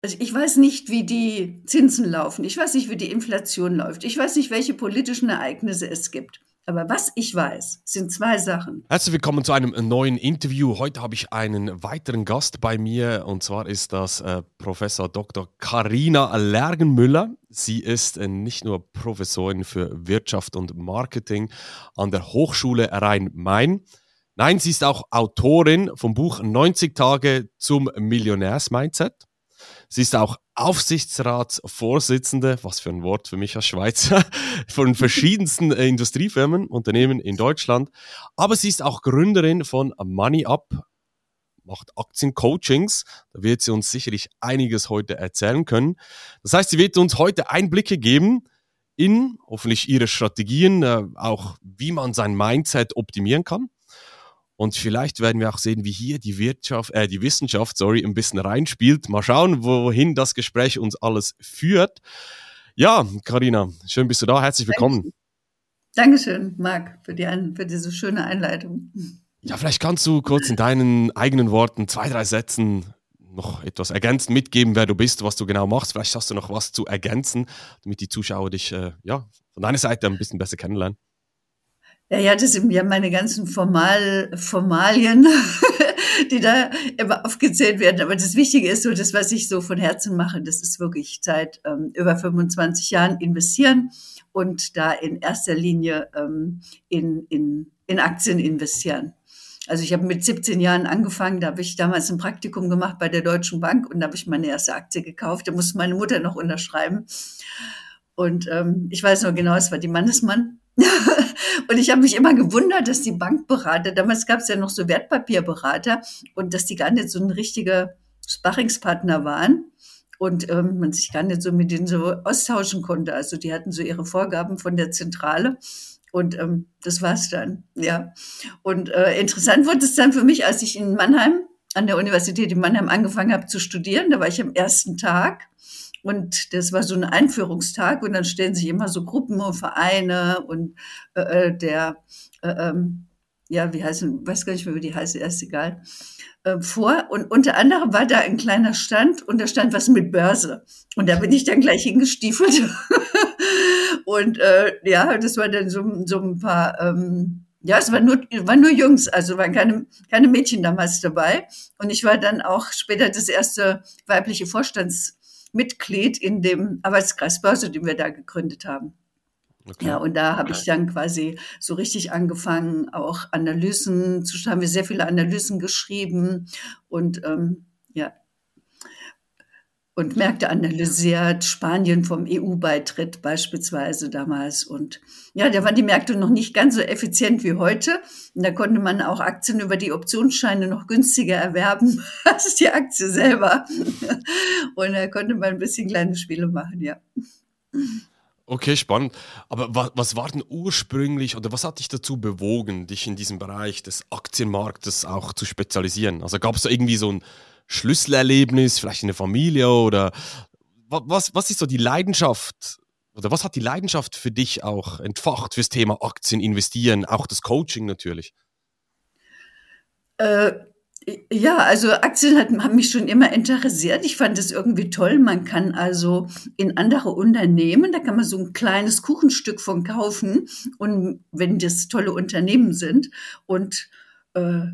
Also ich weiß nicht, wie die Zinsen laufen. Ich weiß nicht, wie die Inflation läuft. Ich weiß nicht, welche politischen Ereignisse es gibt. Aber was ich weiß, sind zwei Sachen. Herzlich willkommen zu einem neuen Interview. Heute habe ich einen weiteren Gast bei mir und zwar ist das äh, Professor Dr. Karina Lergenmüller. Sie ist äh, nicht nur Professorin für Wirtschaft und Marketing an der Hochschule Rhein-Main. Nein, sie ist auch Autorin vom Buch 90 Tage zum Millionärs-Mindset. Sie ist auch Aufsichtsratsvorsitzende, was für ein Wort für mich als Schweizer, von verschiedensten äh, Industriefirmen, Unternehmen in Deutschland. Aber sie ist auch Gründerin von Money Up, macht Aktiencoachings. Da wird sie uns sicherlich einiges heute erzählen können. Das heißt, sie wird uns heute Einblicke geben in hoffentlich ihre Strategien, äh, auch wie man sein Mindset optimieren kann. Und vielleicht werden wir auch sehen, wie hier die Wirtschaft, äh, die Wissenschaft, sorry, ein bisschen reinspielt. Mal schauen, wohin das Gespräch uns alles führt. Ja, Karina, schön bist du da. Herzlich willkommen. Dankeschön, Marc, für, die, für diese schöne Einleitung. Ja, vielleicht kannst du kurz in deinen eigenen Worten zwei, drei Sätzen noch etwas ergänzend mitgeben, wer du bist, was du genau machst. Vielleicht hast du noch was zu ergänzen, damit die Zuschauer dich äh, ja, von deiner Seite ein bisschen besser kennenlernen. Ja, ja, das sind ja meine ganzen Formal, Formalien, die da immer aufgezählt werden. Aber das Wichtige ist so, das, was ich so von Herzen mache, das ist wirklich seit ähm, über 25 Jahren investieren und da in erster Linie ähm, in, in, in Aktien investieren. Also ich habe mit 17 Jahren angefangen, da habe ich damals ein Praktikum gemacht bei der Deutschen Bank und da habe ich meine erste Aktie gekauft. Da musste meine Mutter noch unterschreiben. Und ähm, ich weiß noch genau, es war die Mannesmann. Und ich habe mich immer gewundert, dass die Bankberater, damals gab es ja noch so Wertpapierberater und dass die gar nicht so ein richtiger Sparringspartner waren und ähm, man sich gar nicht so mit denen so austauschen konnte. Also die hatten so ihre Vorgaben von der Zentrale und ähm, das war's dann, ja. Und äh, interessant wurde es dann für mich, als ich in Mannheim an der Universität in Mannheim angefangen habe zu studieren. Da war ich am ersten Tag und das war so ein Einführungstag und dann stellen sich immer so Gruppen und Vereine und äh, äh der, äh, ähm, ja, wie heißen, weiß gar nicht mehr, wie die heißt, ist egal, äh, vor. Und unter anderem war da ein kleiner Stand und da stand was mit Börse. Und da bin ich dann gleich hingestiefelt. und äh, ja, das war dann so, so ein paar, ähm, ja, es waren nur, waren nur Jungs, also waren keine, keine Mädchen damals dabei. Und ich war dann auch später das erste weibliche Vorstands- Mitglied in dem Arbeitskreis Börse, den wir da gegründet haben. Okay. Ja, und da habe ich dann quasi so richtig angefangen, auch Analysen zu haben wir sehr viele Analysen geschrieben und ähm, ja, und Märkte analysiert, Spanien vom EU-Beitritt beispielsweise damals. Und ja, da waren die Märkte noch nicht ganz so effizient wie heute. Und da konnte man auch Aktien über die Optionsscheine noch günstiger erwerben als die Aktie selber. Und da konnte man ein bisschen kleine Spiele machen, ja. Okay, spannend. Aber was, was war denn ursprünglich oder was hat dich dazu bewogen, dich in diesem Bereich des Aktienmarktes auch zu spezialisieren? Also gab es da irgendwie so ein Schlüsselerlebnis, vielleicht in der Familie oder was, was ist so die Leidenschaft oder was hat die Leidenschaft für dich auch entfacht fürs Thema Aktien investieren, auch das Coaching natürlich? Äh, ja, also Aktien hat, haben mich schon immer interessiert. Ich fand es irgendwie toll. Man kann also in andere Unternehmen, da kann man so ein kleines Kuchenstück von kaufen und wenn das tolle Unternehmen sind und äh,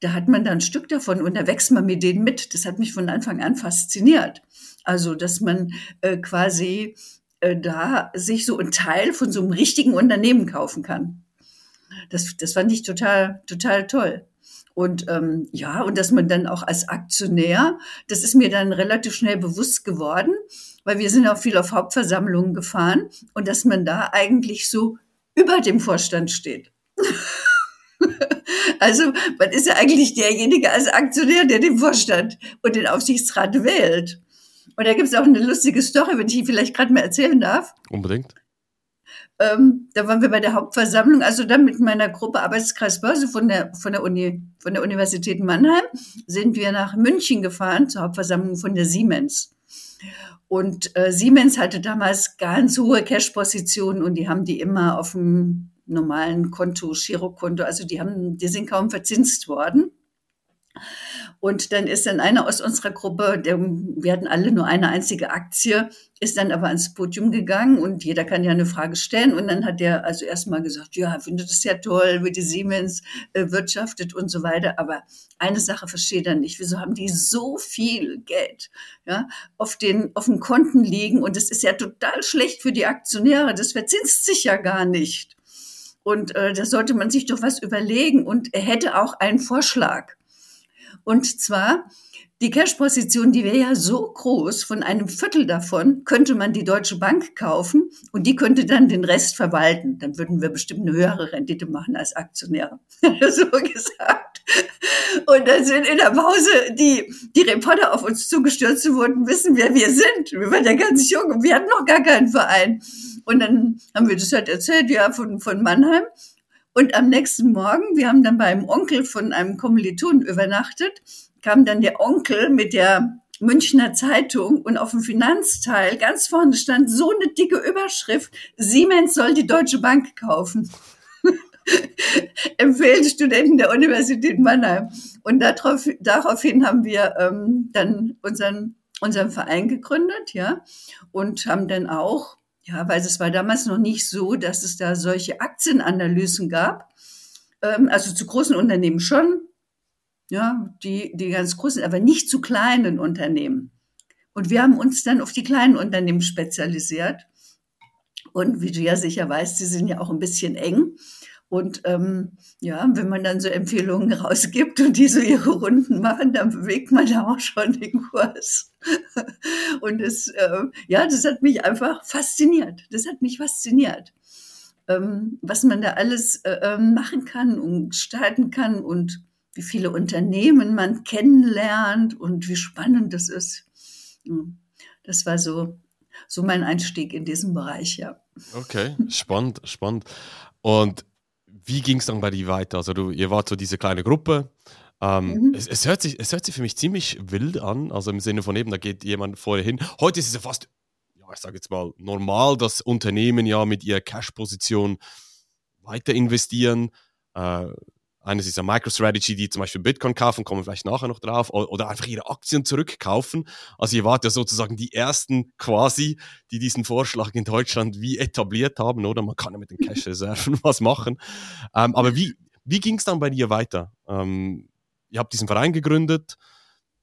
da hat man da ein Stück davon und da wächst man mit denen mit. Das hat mich von Anfang an fasziniert. Also, dass man äh, quasi äh, da sich so ein Teil von so einem richtigen Unternehmen kaufen kann. Das, das fand ich total, total toll. Und ähm, ja, und dass man dann auch als Aktionär, das ist mir dann relativ schnell bewusst geworden, weil wir sind auch viel auf Hauptversammlungen gefahren und dass man da eigentlich so über dem Vorstand steht. Also man ist ja eigentlich derjenige als Aktionär, der den Vorstand und den Aufsichtsrat wählt. Und da gibt es auch eine lustige Story, wenn ich die vielleicht gerade mal erzählen darf. Unbedingt. Ähm, da waren wir bei der Hauptversammlung, also dann mit meiner Gruppe Arbeitskreis Börse von der, von der Uni, von der Universität Mannheim, sind wir nach München gefahren zur Hauptversammlung von der Siemens. Und äh, Siemens hatte damals ganz hohe Cash-Positionen und die haben die immer auf dem normalen Konto, Girokonto, also die haben, die sind kaum verzinst worden. Und dann ist dann einer aus unserer Gruppe, der, wir hatten alle nur eine einzige Aktie, ist dann aber ans Podium gegangen und jeder kann ja eine Frage stellen. Und dann hat der also erstmal gesagt, ja, findet es ja toll, wie die Siemens äh, wirtschaftet und so weiter. Aber eine Sache versteht er nicht. Wieso haben die so viel Geld ja, auf den, auf den Konten liegen? Und es ist ja total schlecht für die Aktionäre. Das verzinst sich ja gar nicht. Und äh, da sollte man sich doch was überlegen. Und er hätte auch einen Vorschlag. Und zwar, die Cash-Position, die wäre ja so groß, von einem Viertel davon könnte man die Deutsche Bank kaufen und die könnte dann den Rest verwalten. Dann würden wir bestimmt eine höhere Rendite machen als Aktionäre. so gesagt. Und dann sind in der Pause die, die Reporter auf uns zugestürzt wollten wissen, wer wir sind. Wir waren ja ganz jung und wir hatten noch gar keinen Verein. Und dann haben wir das halt erzählt, ja, von, von Mannheim. Und am nächsten Morgen, wir haben dann beim Onkel von einem Kommiliton übernachtet, kam dann der Onkel mit der Münchner Zeitung und auf dem Finanzteil ganz vorne stand so eine dicke Überschrift, Siemens soll die Deutsche Bank kaufen. Empfehlen Studenten der Universität Mannheim. Und darauf, daraufhin haben wir ähm, dann unseren, unseren Verein gegründet, ja, und haben dann auch, ja, weil es war damals noch nicht so, dass es da solche Aktienanalysen gab. Ähm, also zu großen Unternehmen schon, ja, die, die ganz großen, aber nicht zu kleinen Unternehmen. Und wir haben uns dann auf die kleinen Unternehmen spezialisiert. Und wie du ja sicher weißt, die sind ja auch ein bisschen eng. Und ähm, ja, wenn man dann so Empfehlungen rausgibt und die so ihre Runden machen, dann bewegt man da auch schon den Kurs. und das, äh, ja, das hat mich einfach fasziniert. Das hat mich fasziniert, ähm, was man da alles äh, ähm, machen kann und gestalten kann und wie viele Unternehmen man kennenlernt und wie spannend das ist. Das war so, so mein Einstieg in diesen Bereich, ja. Okay, spannend, spannend. Und wie ging es dann bei dir weiter? Also du, ihr wart so diese kleine Gruppe. Ähm, mhm. es, es, hört sich, es hört sich für mich ziemlich wild an, also im Sinne von eben, da geht jemand vorher hin. Heute ist es ja fast, ja, ich sage jetzt mal, normal, dass Unternehmen ja mit ihrer Cash-Position weiter investieren. Äh, eines ist ja MicroStrategy, die zum Beispiel Bitcoin kaufen, kommen wir vielleicht nachher noch drauf, oder einfach ihre Aktien zurückkaufen. Also ihr wart ja sozusagen die ersten quasi, die diesen Vorschlag in Deutschland wie etabliert haben, oder? Man kann ja mit den Cash-Reserven was machen. Ähm, aber wie, wie ging es dann bei dir weiter? Ähm, ihr habt diesen Verein gegründet.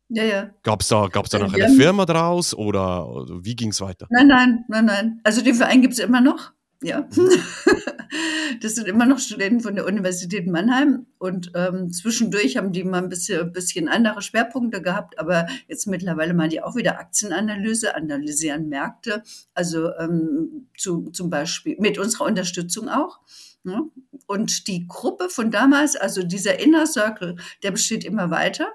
Ja, ja. Gab es da, gab's da noch eine Firma draus oder, oder wie ging es weiter? Nein, nein, nein, nein. Also den Verein gibt es immer noch. Ja. Mhm. Das sind immer noch Studenten von der Universität Mannheim und ähm, zwischendurch haben die mal ein bisschen, bisschen andere Schwerpunkte gehabt, aber jetzt mittlerweile machen die auch wieder Aktienanalyse, analysieren Märkte, also ähm, zu, zum Beispiel mit unserer Unterstützung auch. Ne? Und die Gruppe von damals, also dieser Inner Circle, der besteht immer weiter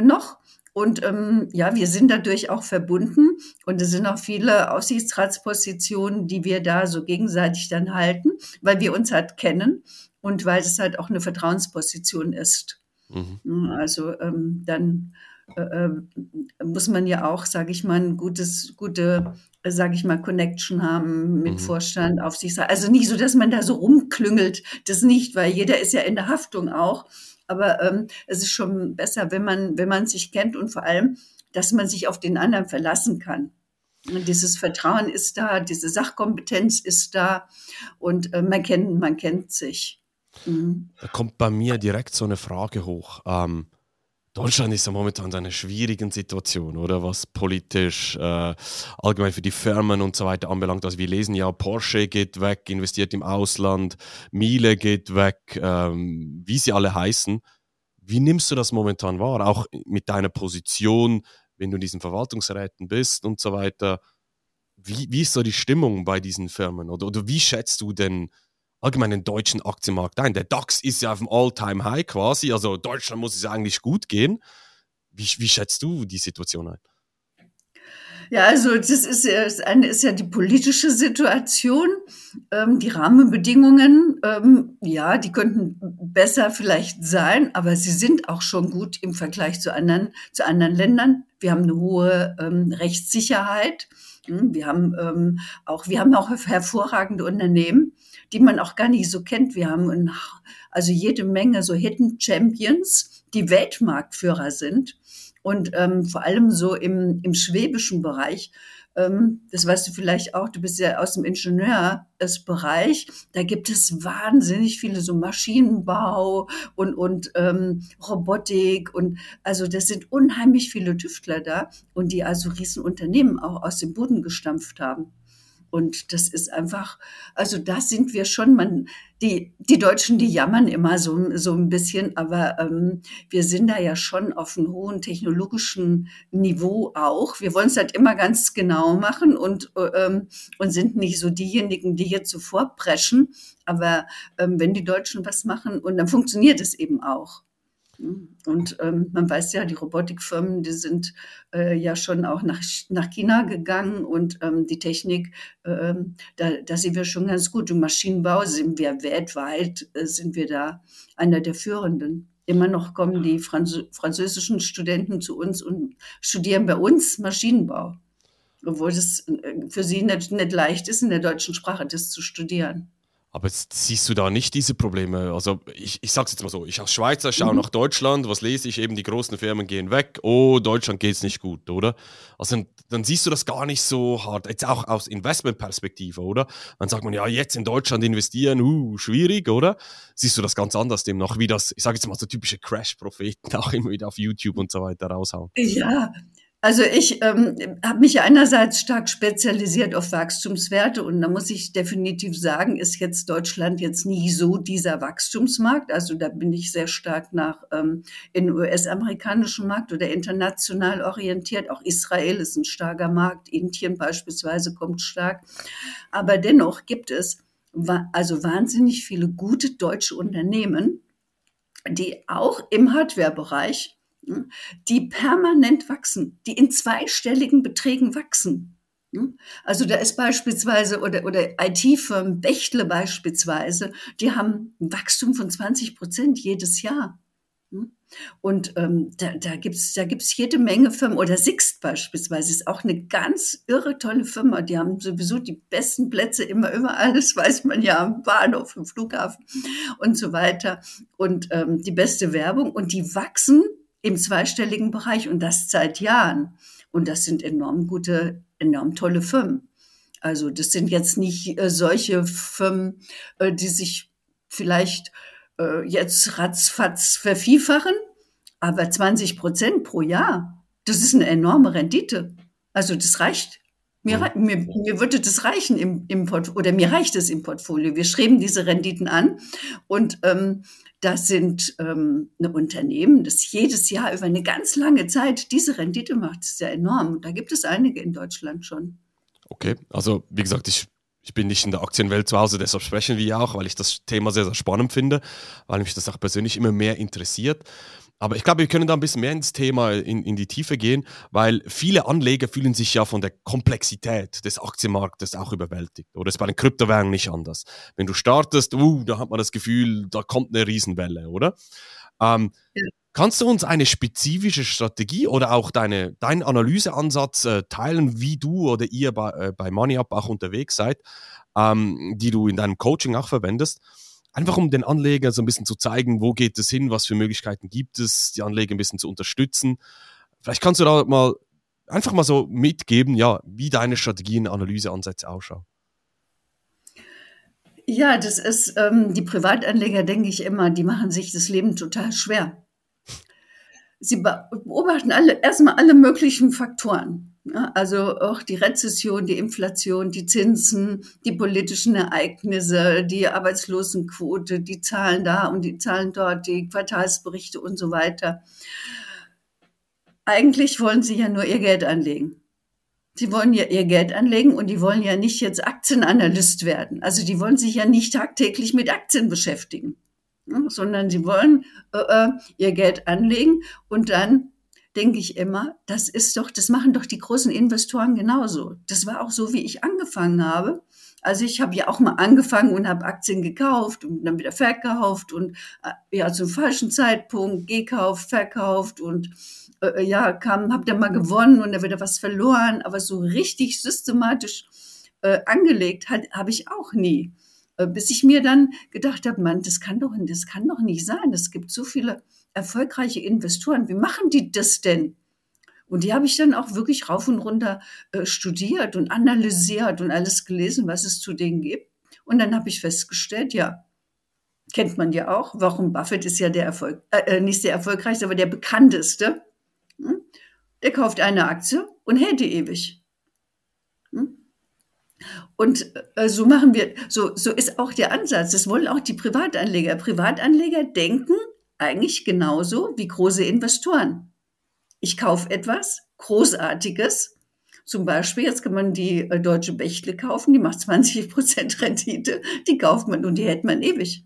noch. Und ähm, ja, wir sind dadurch auch verbunden und es sind auch viele Aussichtsratspositionen, die wir da so gegenseitig dann halten, weil wir uns halt kennen und weil es halt auch eine Vertrauensposition ist. Mhm. Also ähm, dann äh, äh, muss man ja auch, sage ich mal, ein gutes, gute, sage ich mal, Connection haben mit mhm. Vorstand, Aufsichtsrat. Also nicht so, dass man da so rumklüngelt, das nicht, weil jeder ist ja in der Haftung auch. Aber ähm, es ist schon besser, wenn man, wenn man sich kennt und vor allem, dass man sich auf den anderen verlassen kann. Und dieses Vertrauen ist da, diese Sachkompetenz ist da und äh, man kennt, man kennt sich. Mhm. Da kommt bei mir direkt so eine Frage hoch. Ähm, Deutschland ist ja momentan in einer schwierigen Situation, oder was politisch, äh, allgemein für die Firmen und so weiter anbelangt. Also wir lesen ja, Porsche geht weg, investiert im Ausland, Miele geht weg, ähm, wie sie alle heißen. Wie nimmst du das momentan wahr? Auch mit deiner Position, wenn du in diesen Verwaltungsräten bist und so weiter. Wie, wie ist so die Stimmung bei diesen Firmen? Oder, oder wie schätzt du denn allgemein den deutschen Aktienmarkt ein. Der DAX ist ja auf dem All-Time-High quasi, also Deutschland muss es eigentlich gut gehen. Wie, wie schätzt du die Situation ein? Ja, also das ist ja, das eine ist ja die politische Situation, ähm, die Rahmenbedingungen, ähm, ja, die könnten besser vielleicht sein, aber sie sind auch schon gut im Vergleich zu anderen, zu anderen Ländern. Wir haben eine hohe ähm, Rechtssicherheit. Wir haben ähm, auch, wir haben auch hervorragende Unternehmen die man auch gar nicht so kennt. Wir haben also jede Menge so Hidden Champions, die Weltmarktführer sind und ähm, vor allem so im, im schwäbischen Bereich das weißt du vielleicht auch, du bist ja aus dem Ingenieursbereich, da gibt es wahnsinnig viele so Maschinenbau und, und ähm, Robotik und also das sind unheimlich viele Tüftler da und die also Riesenunternehmen auch aus dem Boden gestampft haben. Und das ist einfach, also da sind wir schon, man, die, die Deutschen, die jammern immer so, so ein bisschen, aber ähm, wir sind da ja schon auf einem hohen technologischen Niveau auch. Wir wollen es halt immer ganz genau machen und, ähm, und sind nicht so diejenigen, die jetzt so vorpreschen. Aber ähm, wenn die Deutschen was machen, und dann funktioniert es eben auch. Und ähm, man weiß ja, die Robotikfirmen, die sind äh, ja schon auch nach, nach China gegangen und ähm, die Technik, äh, da, da sind wir schon ganz gut. Im Maschinenbau sind wir weltweit, äh, sind wir da einer der Führenden. Immer noch kommen die Franz französischen Studenten zu uns und studieren bei uns Maschinenbau, obwohl es äh, für sie nicht, nicht leicht ist, in der deutschen Sprache das zu studieren. Aber jetzt siehst du da nicht diese Probleme? Also ich, ich sage es jetzt mal so, ich als Schweizer schaue mhm. nach Deutschland, was lese ich? Eben die großen Firmen gehen weg, oh, Deutschland geht es nicht gut, oder? Also dann, dann, siehst du das gar nicht so hart, jetzt auch aus Investmentperspektive, oder? Dann sagt man, ja, jetzt in Deutschland investieren, uh, schwierig, oder? Siehst du das ganz anders demnach, wie das, ich sage jetzt mal so typische Crash-Propheten auch immer wieder auf YouTube und so weiter raushauen? Ja, also ich ähm, habe mich einerseits stark spezialisiert auf Wachstumswerte und da muss ich definitiv sagen, ist jetzt Deutschland jetzt nie so dieser Wachstumsmarkt. Also da bin ich sehr stark nach ähm, in US-amerikanischen Markt oder international orientiert. Auch Israel ist ein starker Markt, Indien beispielsweise kommt stark. Aber dennoch gibt es also wahnsinnig viele gute deutsche Unternehmen, die auch im Hardware-Bereich die permanent wachsen, die in zweistelligen Beträgen wachsen. Also da ist beispielsweise oder, oder IT-Firmen, Bechtle beispielsweise, die haben ein Wachstum von 20 Prozent jedes Jahr. Und ähm, da, da gibt's da gibt's jede Menge Firmen. Oder Sixt beispielsweise ist auch eine ganz irre tolle Firma. Die haben sowieso die besten Plätze immer überall. Das weiß man ja am Bahnhof, im Flughafen und so weiter. Und ähm, die beste Werbung. Und die wachsen im zweistelligen Bereich und das seit Jahren. Und das sind enorm gute, enorm tolle Firmen. Also das sind jetzt nicht äh, solche Firmen, äh, die sich vielleicht äh, jetzt ratzfatz vervielfachen, aber 20 Prozent pro Jahr, das ist eine enorme Rendite. Also das reicht. Mir, mir, mir würde das reichen im, im Portfolio, oder mir reicht es im Portfolio. Wir streben diese Renditen an und ähm, das sind ähm, eine Unternehmen, das jedes Jahr über eine ganz lange Zeit diese Rendite macht. Das ist ja enorm. Und da gibt es einige in Deutschland schon. Okay, also wie gesagt, ich, ich bin nicht in der Aktienwelt zu Hause, deshalb sprechen wir ja auch, weil ich das Thema sehr, sehr spannend finde, weil mich das auch persönlich immer mehr interessiert. Aber ich glaube, wir können da ein bisschen mehr ins Thema, in, in die Tiefe gehen, weil viele Anleger fühlen sich ja von der Komplexität des Aktienmarktes auch überwältigt. Oder ist bei den Kryptowährungen nicht anders. Wenn du startest, uh, da hat man das Gefühl, da kommt eine Riesenwelle, oder? Ähm, ja. Kannst du uns eine spezifische Strategie oder auch deine, deinen Analyseansatz äh, teilen, wie du oder ihr bei, äh, bei MoneyUp auch unterwegs seid, ähm, die du in deinem Coaching auch verwendest? Einfach um den Anleger so ein bisschen zu zeigen, wo geht es hin, was für Möglichkeiten gibt es, die Anleger ein bisschen zu unterstützen. Vielleicht kannst du da mal einfach mal so mitgeben, ja, wie deine Strategien, Analyseansätze ausschauen. Ja, das ist, ähm, die Privatanleger, denke ich immer, die machen sich das Leben total schwer. Sie beobachten alle, erstmal alle möglichen Faktoren. Ja, also auch die Rezession, die Inflation, die Zinsen, die politischen Ereignisse, die Arbeitslosenquote, die Zahlen da und die Zahlen dort, die Quartalsberichte und so weiter. Eigentlich wollen sie ja nur ihr Geld anlegen. Sie wollen ja ihr Geld anlegen und die wollen ja nicht jetzt Aktienanalyst werden. Also die wollen sich ja nicht tagtäglich mit Aktien beschäftigen, sondern sie wollen äh, äh, ihr Geld anlegen und dann denke ich immer, das ist doch, das machen doch die großen Investoren genauso. Das war auch so, wie ich angefangen habe. Also ich habe ja auch mal angefangen und habe Aktien gekauft und dann wieder verkauft und äh, ja zum falschen Zeitpunkt gekauft, verkauft und äh, ja kam, habe dann mal gewonnen und dann wieder was verloren, aber so richtig systematisch äh, angelegt habe ich auch nie, äh, bis ich mir dann gedacht habe, Mann, das kann doch, das kann doch nicht sein. Es gibt so viele erfolgreiche Investoren, wie machen die das denn? Und die habe ich dann auch wirklich rauf und runter äh, studiert und analysiert und alles gelesen, was es zu denen gibt. Und dann habe ich festgestellt, ja, kennt man ja auch. Warum Buffett ist ja der Erfolg, äh, äh, nicht sehr erfolgreichste, aber der bekannteste. Hm? Der kauft eine Aktie und hält die ewig. Hm? Und äh, so machen wir, so, so ist auch der Ansatz. Das wollen auch die Privatanleger. Privatanleger denken eigentlich genauso wie große Investoren. Ich kaufe etwas Großartiges. Zum Beispiel, jetzt kann man die äh, Deutsche Bechtle kaufen, die macht 20 Prozent Rendite. Die kauft man und die hält man ewig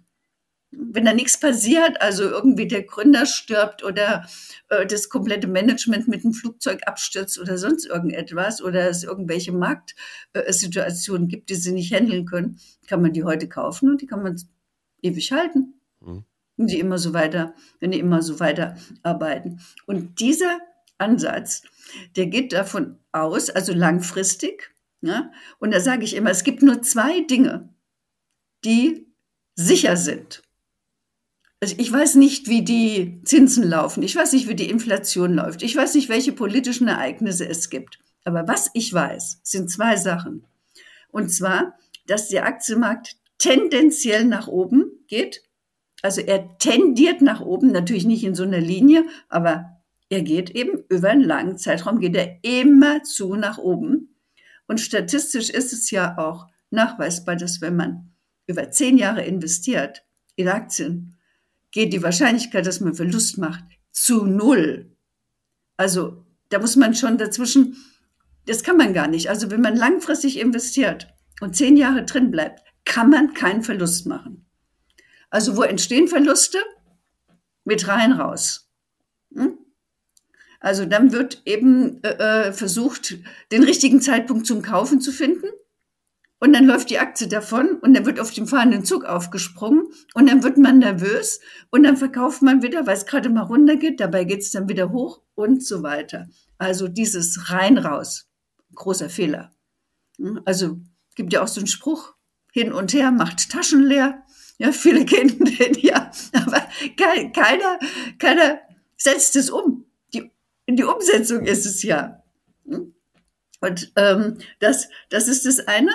wenn da nichts passiert, also irgendwie der Gründer stirbt oder äh, das komplette Management mit dem Flugzeug abstürzt oder sonst irgendetwas oder es irgendwelche Marktsituationen äh, gibt, die sie nicht handeln können, kann man die heute kaufen und die kann man ewig halten. Und die immer so weiter, wenn die immer so weiter arbeiten. Und dieser Ansatz, der geht davon aus, also langfristig, ne? und da sage ich immer, es gibt nur zwei Dinge, die sicher sind. Also ich weiß nicht, wie die Zinsen laufen. Ich weiß nicht, wie die Inflation läuft. Ich weiß nicht, welche politischen Ereignisse es gibt. Aber was ich weiß, sind zwei Sachen. Und zwar, dass der Aktienmarkt tendenziell nach oben geht. Also er tendiert nach oben, natürlich nicht in so einer Linie, aber er geht eben über einen langen Zeitraum, geht er immer zu nach oben. Und statistisch ist es ja auch nachweisbar, dass wenn man über zehn Jahre investiert in Aktien, geht die Wahrscheinlichkeit, dass man Verlust macht, zu null. Also da muss man schon dazwischen, das kann man gar nicht. Also wenn man langfristig investiert und zehn Jahre drin bleibt, kann man keinen Verlust machen. Also wo entstehen Verluste? Mit rein raus. Hm? Also dann wird eben äh, äh versucht, den richtigen Zeitpunkt zum Kaufen zu finden. Und dann läuft die Aktie davon und dann wird auf den fahrenden Zug aufgesprungen und dann wird man nervös und dann verkauft man wieder, weil es gerade mal runtergeht, dabei geht es dann wieder hoch und so weiter. Also dieses rein raus, großer Fehler. Hm, also gibt ja auch so einen Spruch, hin und her macht Taschen leer. Ja, viele kennen den ja, aber keiner, keiner setzt es um. Die, die Umsetzung ist es ja. Hm? Und ähm, das, das ist das eine.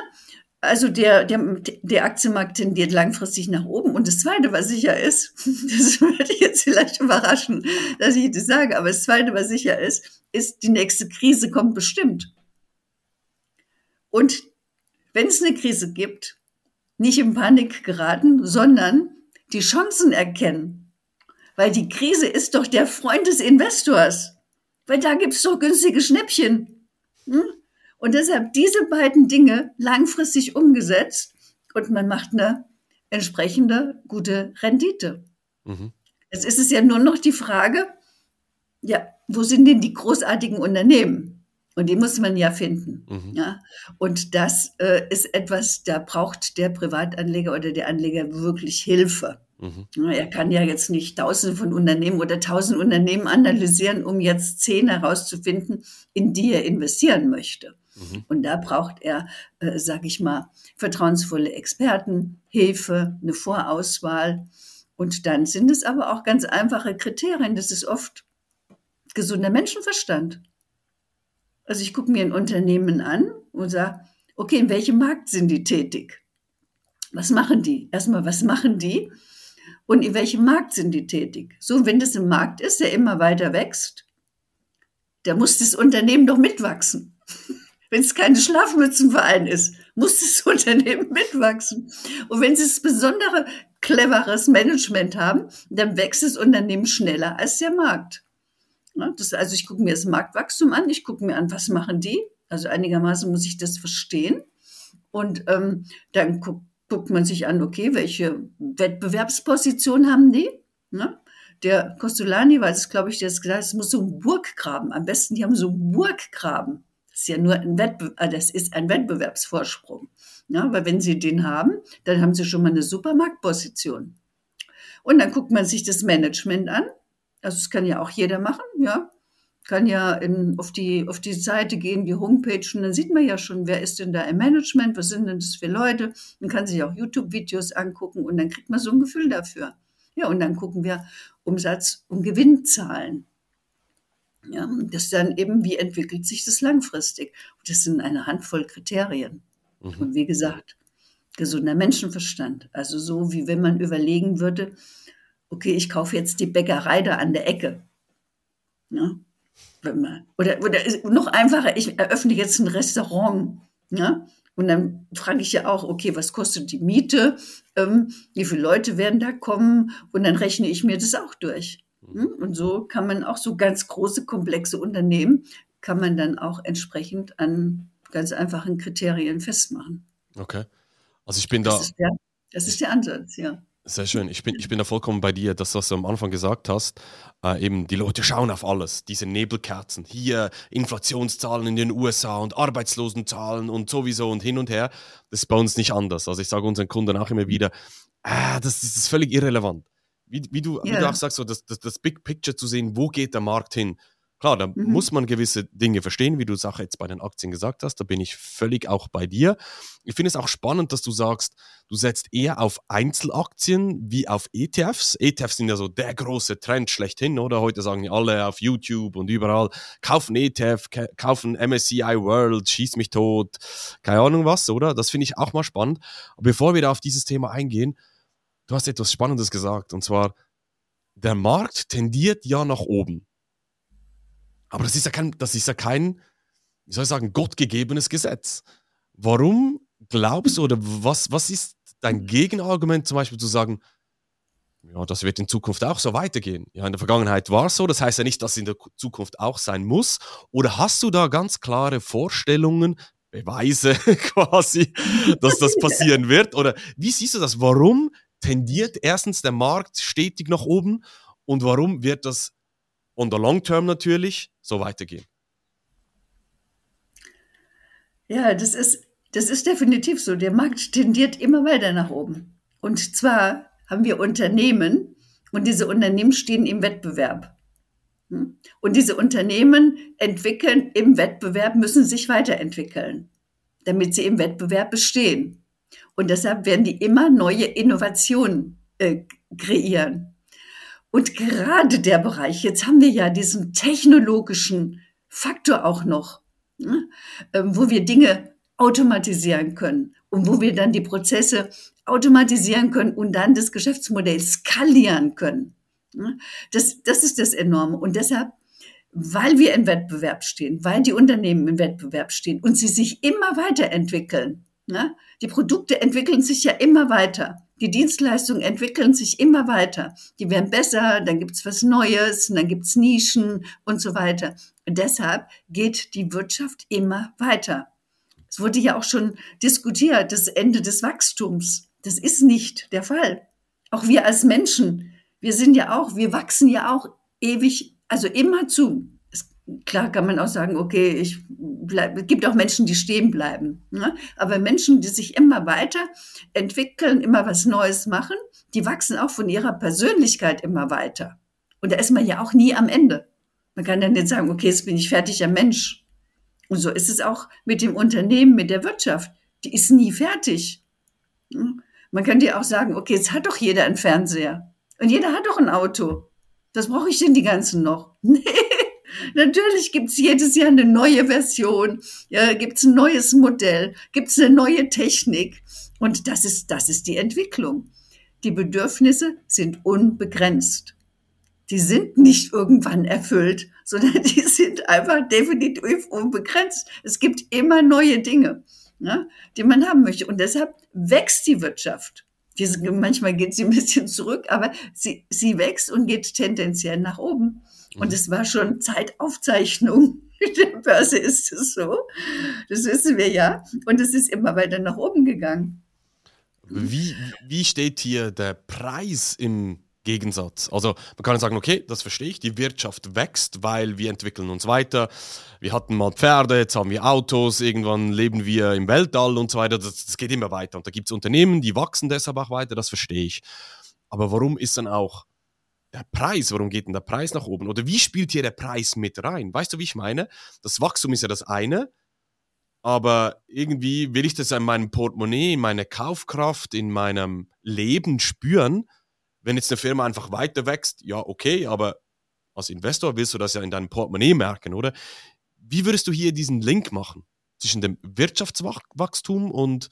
Also der, der, der Aktienmarkt tendiert langfristig nach oben. Und das Zweite, was sicher ist, das würde ich jetzt vielleicht überraschen, dass ich das sage, aber das Zweite, was sicher ist, ist, die nächste Krise kommt bestimmt. Und wenn es eine Krise gibt, nicht in Panik geraten, sondern die Chancen erkennen. Weil die Krise ist doch der Freund des Investors. Weil da gibt's doch günstige Schnäppchen. Hm? Und deshalb diese beiden Dinge langfristig umgesetzt und man macht eine entsprechende gute Rendite. Mhm. Jetzt ist es ja nur noch die Frage, ja, wo sind denn die großartigen Unternehmen? Und die muss man ja finden. Mhm. Ja? Und das äh, ist etwas, da braucht der Privatanleger oder der Anleger wirklich Hilfe. Mhm. Er kann ja jetzt nicht tausende von Unternehmen oder tausend Unternehmen analysieren, um jetzt zehn herauszufinden, in die er investieren möchte. Mhm. Und da braucht er, äh, sage ich mal, vertrauensvolle Experten, Hilfe, eine Vorauswahl. Und dann sind es aber auch ganz einfache Kriterien. Das ist oft gesunder Menschenverstand. Also ich gucke mir ein Unternehmen an und sage, okay, in welchem Markt sind die tätig? Was machen die? Erstmal, was machen die? Und in welchem Markt sind die tätig? So, wenn das ein Markt ist, der immer weiter wächst, da muss das Unternehmen doch mitwachsen. Wenn es kein Schlafmützenverein ist, muss das Unternehmen mitwachsen. Und wenn sie das besondere, cleveres Management haben, dann wächst das Unternehmen schneller als der Markt. Das, also ich gucke mir das Marktwachstum an, ich gucke mir an, was machen die. Also einigermaßen muss ich das verstehen. Und ähm, dann guckt, guckt man sich an, okay, welche Wettbewerbsposition haben die? Ne? Der Costolani weiß es, glaube ich, der hat gesagt, es muss so ein Burggraben. Am besten, die haben so einen Burggraben. Das ist ja nur ein, Wettbe äh, das ist ein Wettbewerbsvorsprung. Ja, weil wenn Sie den haben, dann haben Sie schon mal eine Supermarktposition. Und dann guckt man sich das Management an. Also das kann ja auch jeder machen, ja. Kann ja in, auf, die, auf die Seite gehen, die Homepage, und dann sieht man ja schon, wer ist denn da im Management, was sind denn das für Leute. Man kann sich auch YouTube-Videos angucken und dann kriegt man so ein Gefühl dafür. Ja, und dann gucken wir Umsatz- und Gewinnzahlen. Ja, das dann eben, wie entwickelt sich das langfristig? das sind eine Handvoll Kriterien. Mhm. Und wie gesagt, gesunder Menschenverstand. Also so, wie wenn man überlegen würde, okay, ich kaufe jetzt die Bäckerei da an der Ecke. Ja, oder, oder noch einfacher, ich eröffne jetzt ein Restaurant. Ja, und dann frage ich ja auch, okay, was kostet die Miete? Ähm, wie viele Leute werden da kommen? Und dann rechne ich mir das auch durch. Hm? Und so kann man auch so ganz große, komplexe Unternehmen, kann man dann auch entsprechend an ganz einfachen Kriterien festmachen. Okay. Also ich bin das da. Ist der, das ist der Ansatz, ja. Sehr schön. Ich bin, ich bin da vollkommen bei dir, das, was du am Anfang gesagt hast. Äh, eben, die Leute schauen auf alles. Diese Nebelkerzen. Hier Inflationszahlen in den USA und Arbeitslosenzahlen und sowieso und hin und her. Das ist bei uns nicht anders. Also ich sage unseren Kunden auch immer wieder, ah, das, das ist völlig irrelevant. Wie, wie, du, yeah. wie du auch sagst, so das, das, das Big Picture zu sehen, wo geht der Markt hin? Klar, da mhm. muss man gewisse Dinge verstehen, wie du Sache jetzt bei den Aktien gesagt hast. Da bin ich völlig auch bei dir. Ich finde es auch spannend, dass du sagst, du setzt eher auf Einzelaktien wie auf ETFs. ETFs sind ja so der große Trend schlechthin, oder? Heute sagen alle auf YouTube und überall, kaufen ETF, kaufen MSCI World, schieß mich tot, keine Ahnung was, oder? Das finde ich auch mal spannend. Aber bevor wir da auf dieses Thema eingehen, du hast etwas Spannendes gesagt, und zwar, der Markt tendiert ja nach oben. Aber das ist ja kein, das ist ja kein, wie soll ich sagen, gottgegebenes Gesetz. Warum glaubst du oder was, was ist dein Gegenargument zum Beispiel zu sagen, ja, das wird in Zukunft auch so weitergehen. Ja, in der Vergangenheit war es so, das heißt ja nicht, dass es in der Zukunft auch sein muss. Oder hast du da ganz klare Vorstellungen, Beweise quasi, dass das passieren wird? Oder wie siehst du das? Warum tendiert erstens der Markt stetig nach oben und warum wird das on the long term natürlich so weitergehen. Ja, das ist, das ist definitiv so. Der Markt tendiert immer weiter nach oben. Und zwar haben wir Unternehmen und diese Unternehmen stehen im Wettbewerb. Hm? Und diese Unternehmen entwickeln im Wettbewerb, müssen sich weiterentwickeln, damit sie im Wettbewerb bestehen. Und deshalb werden die immer neue Innovationen äh, kreieren. Und gerade der Bereich, jetzt haben wir ja diesen technologischen Faktor auch noch, ne, ähm, wo wir Dinge automatisieren können und wo wir dann die Prozesse automatisieren können und dann das Geschäftsmodell skalieren können. Ne. Das, das ist das Enorme. Und deshalb, weil wir im Wettbewerb stehen, weil die Unternehmen im Wettbewerb stehen und sie sich immer weiterentwickeln, ne, die Produkte entwickeln sich ja immer weiter. Die Dienstleistungen entwickeln sich immer weiter. Die werden besser, dann gibt's was Neues, dann gibt's Nischen und so weiter. Und deshalb geht die Wirtschaft immer weiter. Es wurde ja auch schon diskutiert, das Ende des Wachstums. Das ist nicht der Fall. Auch wir als Menschen, wir sind ja auch, wir wachsen ja auch ewig, also immer zu klar kann man auch sagen, okay, ich bleib, es gibt auch Menschen, die stehen bleiben. Ne? Aber Menschen, die sich immer weiter entwickeln, immer was Neues machen, die wachsen auch von ihrer Persönlichkeit immer weiter. Und da ist man ja auch nie am Ende. Man kann dann nicht sagen, okay, jetzt bin ich fertiger Mensch. Und so ist es auch mit dem Unternehmen, mit der Wirtschaft. Die ist nie fertig. Ne? Man könnte ja auch sagen, okay, jetzt hat doch jeder einen Fernseher. Und jeder hat doch ein Auto. Was brauche ich denn die ganzen noch? Nee. Natürlich gibt's jedes Jahr eine neue Version, ja, gibt's ein neues Modell, gibt's eine neue Technik. Und das ist, das ist die Entwicklung. Die Bedürfnisse sind unbegrenzt. Die sind nicht irgendwann erfüllt, sondern die sind einfach definitiv unbegrenzt. Es gibt immer neue Dinge, ja, die man haben möchte. Und deshalb wächst die Wirtschaft. Manchmal geht sie ein bisschen zurück, aber sie, sie wächst und geht tendenziell nach oben. Und mhm. es war schon Zeitaufzeichnung. Der Börse ist es so. Das wissen wir ja. Und es ist immer weiter nach oben gegangen. Wie, wie steht hier der Preis im Gegensatz? Also man kann sagen, okay, das verstehe ich, die Wirtschaft wächst, weil wir entwickeln uns weiter. Wir hatten mal Pferde, jetzt haben wir Autos, irgendwann leben wir im Weltall und so weiter. Das, das geht immer weiter. Und da gibt es Unternehmen, die wachsen deshalb auch weiter, das verstehe ich. Aber warum ist dann auch der Preis, warum geht denn der Preis nach oben? Oder wie spielt hier der Preis mit rein? Weißt du, wie ich meine? Das Wachstum ist ja das eine, aber irgendwie will ich das in meinem Portemonnaie, in meiner Kaufkraft, in meinem Leben spüren, wenn jetzt eine Firma einfach weiter wächst, ja, okay, aber als Investor willst du das ja in deinem Portemonnaie merken, oder? Wie würdest du hier diesen Link machen zwischen dem Wirtschaftswachstum und,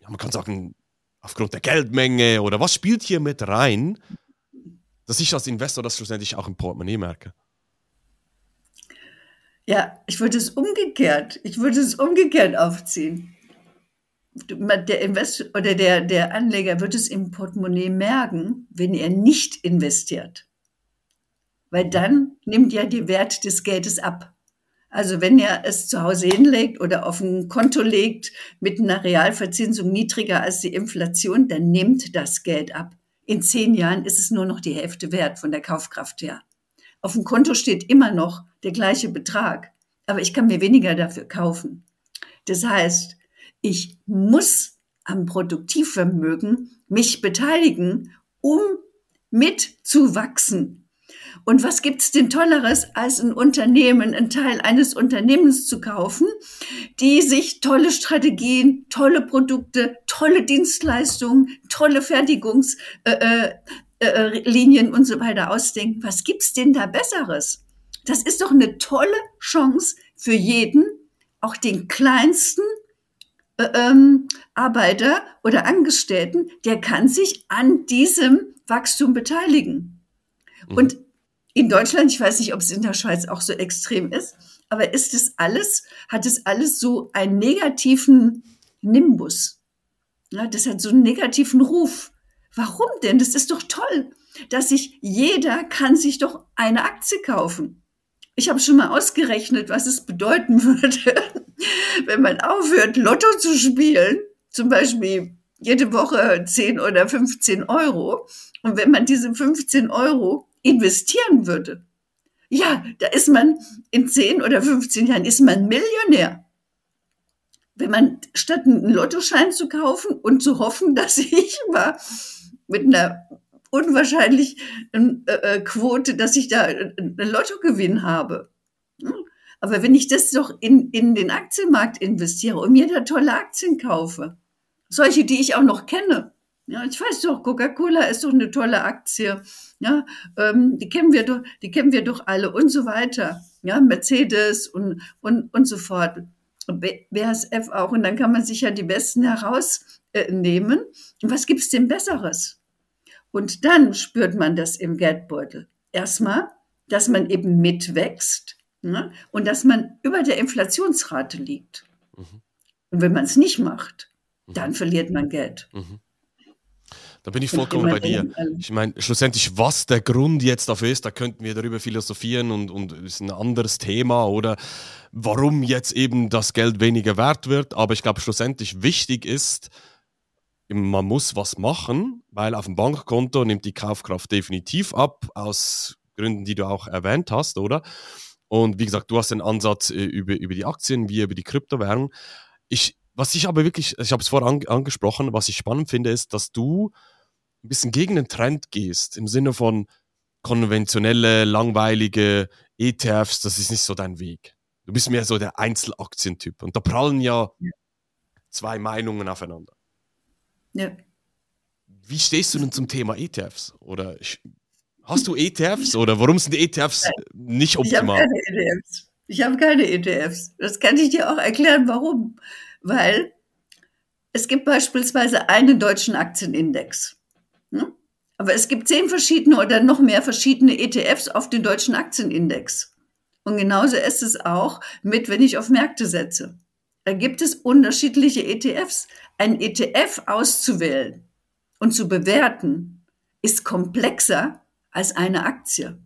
ja, man kann sagen, aufgrund der Geldmenge oder was spielt hier mit rein, dass ich als Investor das schlussendlich auch im Portemonnaie merke? Ja, ich würde es umgekehrt, ich würde es umgekehrt aufziehen. Der Investor oder der, der Anleger wird es im Portemonnaie merken, wenn er nicht investiert. Weil dann nimmt ja der Wert des Geldes ab. Also wenn er es zu Hause hinlegt oder auf ein Konto legt mit einer Realverzinsung niedriger als die Inflation, dann nimmt das Geld ab. In zehn Jahren ist es nur noch die Hälfte wert von der Kaufkraft her. Auf dem Konto steht immer noch der gleiche Betrag, aber ich kann mir weniger dafür kaufen. Das heißt, ich muss am Produktivvermögen mich beteiligen, um mitzuwachsen. Und was gibt's denn Tolleres, als ein Unternehmen, ein Teil eines Unternehmens zu kaufen, die sich tolle Strategien, tolle Produkte, tolle Dienstleistungen, tolle Fertigungslinien äh, äh, äh und so weiter ausdenken? Was gibt's denn da Besseres? Das ist doch eine tolle Chance für jeden, auch den kleinsten äh, ähm, Arbeiter oder Angestellten, der kann sich an diesem Wachstum beteiligen. Mhm. Und in Deutschland, ich weiß nicht, ob es in der Schweiz auch so extrem ist, aber ist es alles, hat es alles so einen negativen Nimbus? Ja, das hat so einen negativen Ruf. Warum denn? Das ist doch toll, dass sich jeder kann sich doch eine Aktie kaufen. Ich habe schon mal ausgerechnet, was es bedeuten würde, wenn man aufhört, Lotto zu spielen, zum Beispiel jede Woche 10 oder 15 Euro. Und wenn man diese 15 Euro investieren würde, ja, da ist man in 10 oder 15 Jahren ist man Millionär. Wenn man statt einen Lottoschein zu kaufen und zu hoffen, dass ich mal mit einer unwahrscheinlich äh, äh, Quote, dass ich da einen Lottogewinn habe. Hm? Aber wenn ich das doch in, in den Aktienmarkt investiere und mir da tolle Aktien kaufe, solche, die ich auch noch kenne, ja, ich weiß doch, Coca-Cola ist doch eine tolle Aktie. Ja, ähm, die kennen wir doch, die kennen wir doch alle und so weiter. Ja, Mercedes und, und, und so fort. BASF auch. Und dann kann man sich ja die Besten herausnehmen. Äh, was gibt's denn Besseres? Und dann spürt man das im Geldbeutel. Erstmal, dass man eben mitwächst ne? und dass man über der Inflationsrate liegt. Mhm. Und wenn man es nicht macht, dann mhm. verliert man Geld. Mhm. Da bin ich vollkommen bei dir. Ich meine, schlussendlich, was der Grund jetzt dafür ist, da könnten wir darüber philosophieren und, und ist ein anderes Thema oder warum jetzt eben das Geld weniger wert wird. Aber ich glaube, schlussendlich wichtig ist, man muss was machen, weil auf dem Bankkonto nimmt die Kaufkraft definitiv ab, aus Gründen, die du auch erwähnt hast, oder? Und wie gesagt, du hast den Ansatz äh, über, über die Aktien wie über die Kryptowährung. Ich, was ich aber wirklich, ich habe es vorher angesprochen, was ich spannend finde, ist, dass du ein bisschen gegen den Trend gehst, im Sinne von konventionelle, langweilige ETFs, das ist nicht so dein Weg. Du bist mehr so der Einzelaktientyp. Und da prallen ja, ja. zwei Meinungen aufeinander. Ja. Wie stehst du denn zum Thema ETFs? Oder hast du ETFs oder warum sind ETFs Nein. nicht optimal? Ich habe keine ETFs. Ich habe keine ETFs. Das kann ich dir auch erklären, warum. Weil es gibt beispielsweise einen deutschen Aktienindex. Ne? Aber es gibt zehn verschiedene oder noch mehr verschiedene ETFs auf den deutschen Aktienindex. Und genauso ist es auch mit, wenn ich auf Märkte setze. Da gibt es unterschiedliche ETFs. Ein ETF auszuwählen und zu bewerten ist komplexer als eine Aktie.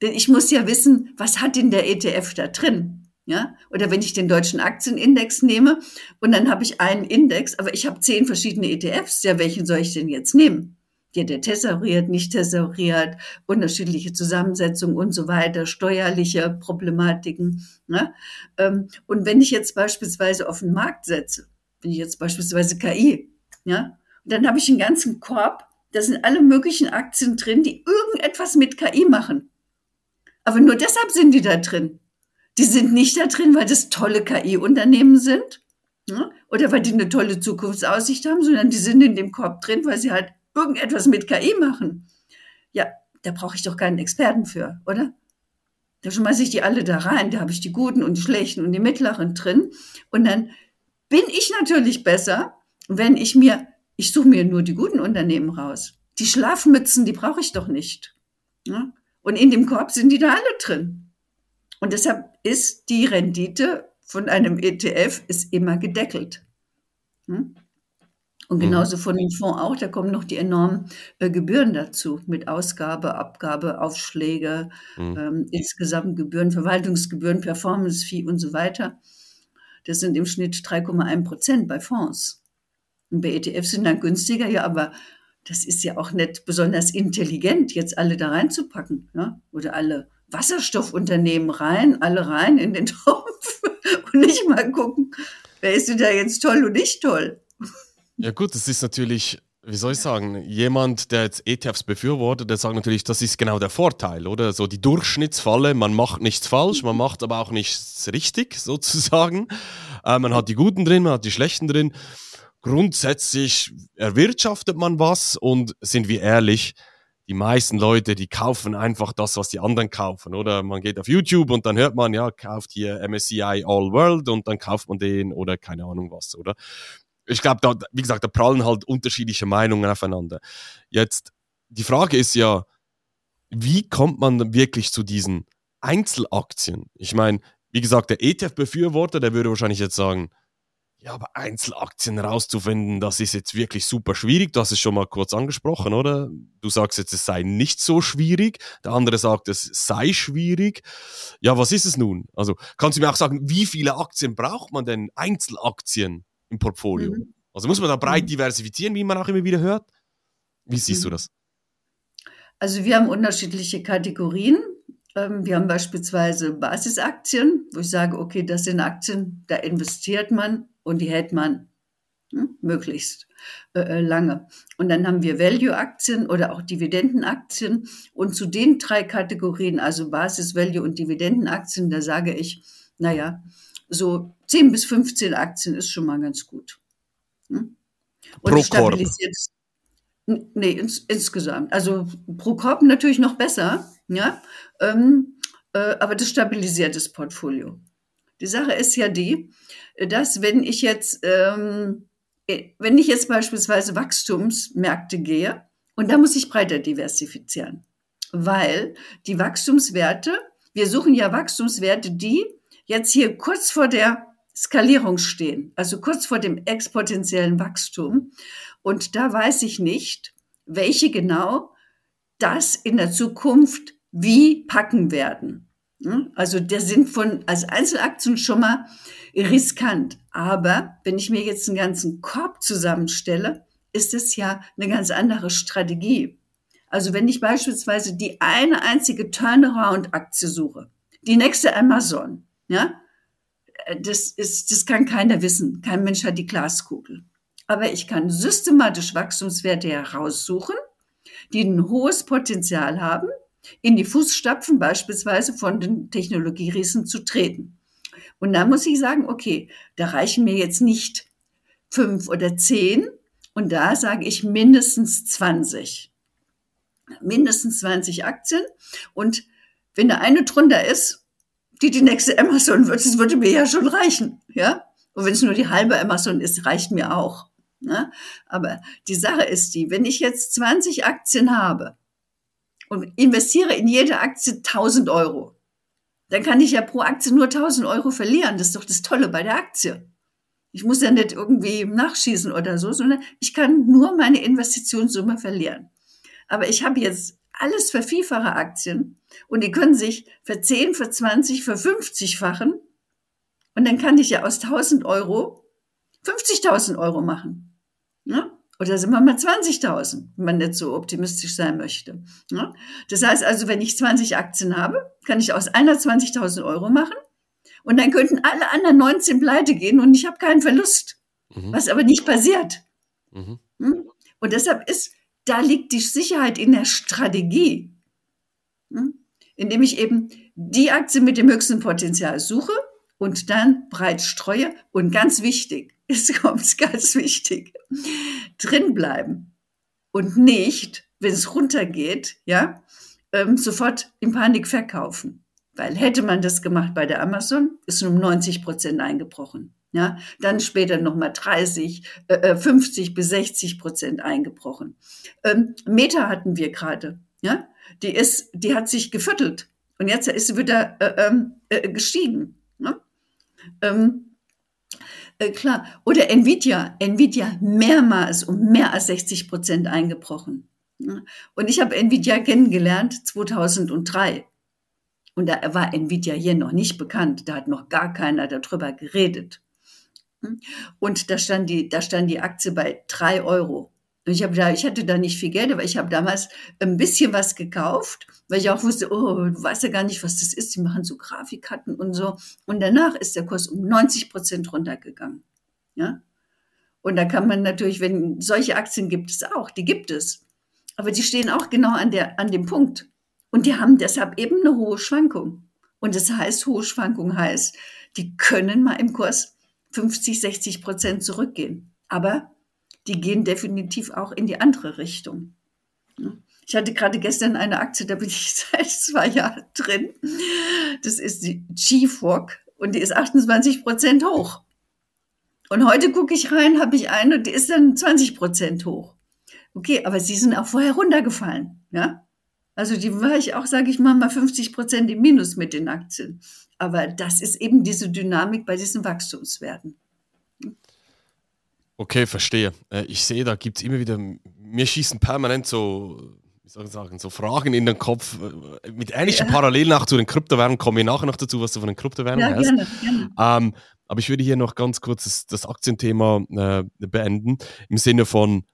Denn ich muss ja wissen, was hat denn der ETF da drin? Ja? Oder wenn ich den deutschen Aktienindex nehme und dann habe ich einen Index, aber ich habe zehn verschiedene ETFs, ja, welchen soll ich denn jetzt nehmen? Ja, der thesauriert, nicht thesauriert, unterschiedliche Zusammensetzungen und so weiter, steuerliche Problematiken. Ne? Ähm, und wenn ich jetzt beispielsweise auf den Markt setze, wenn ich jetzt beispielsweise KI, ja, dann habe ich einen ganzen Korb, da sind alle möglichen Aktien drin, die irgendetwas mit KI machen. Aber nur deshalb sind die da drin. Die sind nicht da drin, weil das tolle KI-Unternehmen sind, Ne? Oder weil die eine tolle Zukunftsaussicht haben, sondern die sind in dem Korb drin, weil sie halt irgendetwas mit KI machen, ja, da brauche ich doch keinen Experten für, oder? Da schmeiße ich die alle da rein, da habe ich die Guten und die Schlechten und die Mittleren drin. Und dann bin ich natürlich besser, wenn ich mir, ich suche mir nur die guten Unternehmen raus. Die Schlafmützen, die brauche ich doch nicht. Ja? Und in dem Korb sind die da alle drin. Und deshalb ist die Rendite von einem ETF ist immer gedeckelt. Hm? Und mhm. genauso von dem Fonds auch, da kommen noch die enormen äh, Gebühren dazu mit Ausgabe, Abgabe, Aufschläge, mhm. ähm, insgesamt Gebühren, Verwaltungsgebühren, Performance-Fee und so weiter. Das sind im Schnitt 3,1 Prozent bei Fonds. Und bei ETFs sind dann günstiger, ja, aber das ist ja auch nicht besonders intelligent, jetzt alle da reinzupacken, ja? oder alle Wasserstoffunternehmen rein, alle rein in den Topf und nicht mal gucken, wer ist denn da jetzt toll und nicht toll. Ja gut, das ist natürlich, wie soll ich sagen, jemand, der jetzt ETFs befürwortet, der sagt natürlich, das ist genau der Vorteil, oder? So die Durchschnittsfalle, man macht nichts falsch, man macht aber auch nichts richtig, sozusagen. Äh, man hat die Guten drin, man hat die Schlechten drin. Grundsätzlich erwirtschaftet man was und sind wir ehrlich, die meisten Leute, die kaufen einfach das, was die anderen kaufen, oder? Man geht auf YouTube und dann hört man, ja, kauft hier MSCI All World und dann kauft man den oder keine Ahnung was, oder? ich glaube, da, wie gesagt, da prallen halt unterschiedliche Meinungen aufeinander. Jetzt, die Frage ist ja, wie kommt man wirklich zu diesen Einzelaktien? Ich meine, wie gesagt, der ETF-Befürworter, der würde wahrscheinlich jetzt sagen, ja, aber Einzelaktien rauszufinden, das ist jetzt wirklich super schwierig. Du hast es schon mal kurz angesprochen, oder? Du sagst jetzt, es sei nicht so schwierig. Der andere sagt, es sei schwierig. Ja, was ist es nun? Also kannst du mir auch sagen, wie viele Aktien braucht man denn? Einzelaktien? im Portfolio. Mhm. Also muss man da breit mhm. diversifizieren, wie man auch immer wieder hört. Wie siehst mhm. du das? Also wir haben unterschiedliche Kategorien. Ähm, wir haben beispielsweise Basisaktien, wo ich sage, okay, das sind Aktien, da investiert man und die hält man hm, möglichst äh, äh, lange. Und dann haben wir Value-Aktien oder auch Dividendenaktien. Und zu den drei Kategorien, also Basis, Value und Dividendenaktien, da sage ich, naja, so 10 bis 15 Aktien ist schon mal ganz gut. Hm? Und pro stabilisiert Korb. Nee, ins, insgesamt. Also pro Korb natürlich noch besser, ja. Ähm, äh, aber das stabilisiert das Portfolio. Die Sache ist ja die, dass wenn ich jetzt, ähm, äh, wenn ich jetzt beispielsweise Wachstumsmärkte gehe, und da muss ich breiter diversifizieren, weil die Wachstumswerte, wir suchen ja Wachstumswerte, die jetzt hier kurz vor der Skalierung stehen, also kurz vor dem exponentiellen Wachstum. Und da weiß ich nicht, welche genau das in der Zukunft wie packen werden. Also der sind von als Einzelaktien schon mal riskant. Aber wenn ich mir jetzt einen ganzen Korb zusammenstelle, ist es ja eine ganz andere Strategie. Also wenn ich beispielsweise die eine einzige Turnaround-Aktie suche, die nächste Amazon, ja, das ist, das kann keiner wissen. Kein Mensch hat die Glaskugel. Aber ich kann systematisch Wachstumswerte heraussuchen, die ein hohes Potenzial haben, in die Fußstapfen beispielsweise von den Technologieriesen zu treten. Und da muss ich sagen, okay, da reichen mir jetzt nicht fünf oder zehn. Und da sage ich mindestens 20. Mindestens 20 Aktien. Und wenn da eine drunter ist, die die nächste Amazon wird, das würde mir ja schon reichen, ja. Und wenn es nur die halbe Amazon ist, reicht mir auch. Ne? Aber die Sache ist die, wenn ich jetzt 20 Aktien habe und investiere in jede Aktie 1000 Euro, dann kann ich ja pro Aktie nur 1000 Euro verlieren. Das ist doch das Tolle bei der Aktie. Ich muss ja nicht irgendwie nachschießen oder so, sondern ich kann nur meine Investitionssumme verlieren. Aber ich habe jetzt alles für vielfache Aktien und die können sich für 10, für 20, für 50-fachen. Und dann kann ich ja aus 1000 Euro 50.000 Euro machen. Ja? Oder sind wir mal 20.000, wenn man nicht so optimistisch sein möchte. Ja? Das heißt also, wenn ich 20 Aktien habe, kann ich aus einer 20.000 Euro machen. Und dann könnten alle anderen 19 pleite gehen und ich habe keinen Verlust. Mhm. Was aber nicht passiert. Mhm. Hm? Und deshalb ist, da liegt die Sicherheit in der Strategie. Hm? indem ich eben die Aktie mit dem höchsten Potenzial suche und dann breit streue. Und ganz wichtig, es kommt ganz wichtig, drin bleiben. und nicht, wenn es runtergeht, ja, ähm, sofort in Panik verkaufen. Weil hätte man das gemacht bei der Amazon, ist um 90 Prozent eingebrochen. Ja, dann später nochmal 30, äh, 50 bis 60 Prozent eingebrochen. Ähm, Meta hatten wir gerade. Ja, die ist, die hat sich geviertelt und jetzt ist sie wieder äh, ähm, äh, gestiegen. Ne? Ähm, äh, klar. Oder Nvidia, Nvidia mehrmals um mehr als 60 Prozent eingebrochen. Und ich habe Nvidia kennengelernt 2003. Und da war Nvidia hier noch nicht bekannt. Da hat noch gar keiner darüber geredet. Hm? Und da stand die, da stand die Aktie bei drei Euro. Ich da, ich hatte da nicht viel Geld, aber ich habe damals ein bisschen was gekauft, weil ich auch wusste, oh, du weißt ja gar nicht, was das ist. Die machen so Grafikkarten und so. Und danach ist der Kurs um 90 Prozent runtergegangen. Ja. Und da kann man natürlich, wenn solche Aktien gibt es auch, die gibt es. Aber die stehen auch genau an der, an dem Punkt. Und die haben deshalb eben eine hohe Schwankung. Und das heißt, hohe Schwankung heißt, die können mal im Kurs 50, 60 Prozent zurückgehen. Aber die gehen definitiv auch in die andere Richtung. Ich hatte gerade gestern eine Aktie, da bin ich seit zwei Jahren drin. Das ist die GFOG und die ist 28 Prozent hoch. Und heute gucke ich rein, habe ich eine, die ist dann 20 Prozent hoch. Okay, aber sie sind auch vorher runtergefallen, ja? Also die war ich auch, sage ich mal, mal 50 Prozent im Minus mit den Aktien. Aber das ist eben diese Dynamik bei diesen Wachstumswerten. Okay, verstehe. Äh, ich sehe, da gibt es immer wieder, mir schießen permanent so, wie soll ich sagen, so Fragen in den Kopf. Äh, mit ähnlichen ja. Parallelen auch zu den Kryptowährungen, komme ich nachher noch dazu, was du von den Kryptowährungen ja, hast. Gerne, gerne. Ähm, aber ich würde hier noch ganz kurz das, das Aktienthema äh, beenden, im Sinne von,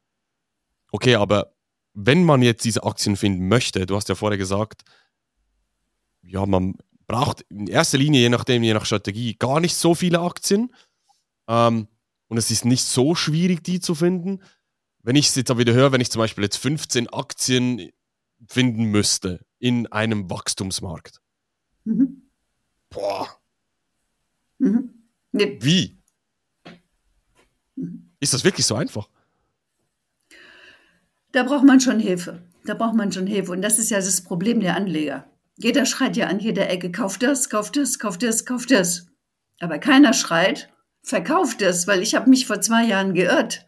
okay, aber wenn man jetzt diese Aktien finden möchte, du hast ja vorher gesagt, ja, man braucht in erster Linie, je nachdem, je nach Strategie, gar nicht so viele Aktien. Ähm, und es ist nicht so schwierig, die zu finden. Wenn ich es jetzt aber wieder höre, wenn ich zum Beispiel jetzt 15 Aktien finden müsste in einem Wachstumsmarkt. Mhm. Boah. Mhm. Nee. Wie? Mhm. Ist das wirklich so einfach? Da braucht man schon Hilfe. Da braucht man schon Hilfe. Und das ist ja das Problem der Anleger. Jeder schreit ja an jeder Ecke, kauf das, kauf das, kauf das, kauf das. Aber keiner schreit, verkauft das, weil ich habe mich vor zwei Jahren geirrt.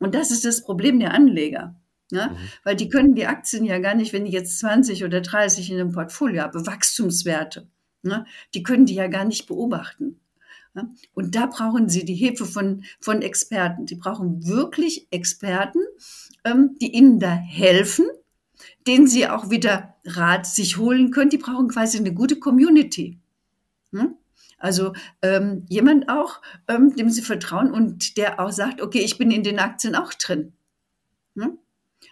Und das ist das Problem der Anleger. Ja? Mhm. Weil die können die Aktien ja gar nicht, wenn ich jetzt 20 oder 30 in einem Portfolio habe, Wachstumswerte, ja? die können die ja gar nicht beobachten. Ja? Und da brauchen sie die Hilfe von, von Experten. Sie brauchen wirklich Experten, ähm, die ihnen da helfen, denen sie auch wieder Rat sich holen können. Die brauchen quasi eine gute Community. Hm? Also ähm, jemand auch, ähm, dem sie vertrauen und der auch sagt, okay, ich bin in den Aktien auch drin. Hm?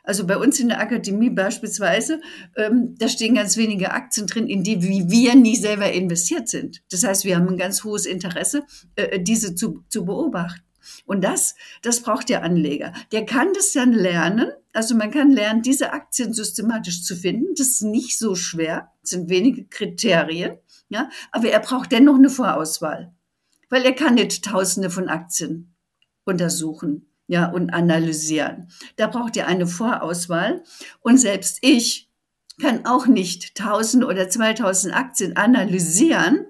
Also bei uns in der Akademie beispielsweise, ähm, da stehen ganz wenige Aktien drin, in die wir nie selber investiert sind. Das heißt, wir haben ein ganz hohes Interesse, äh, diese zu, zu beobachten. Und das, das braucht der Anleger. Der kann das dann lernen. Also man kann lernen, diese Aktien systematisch zu finden. Das ist nicht so schwer. Das sind wenige Kriterien. Ja, aber er braucht dennoch eine Vorauswahl. Weil er kann nicht tausende von Aktien untersuchen. Ja, und analysieren. Da braucht er eine Vorauswahl. Und selbst ich kann auch nicht tausend oder zweitausend Aktien analysieren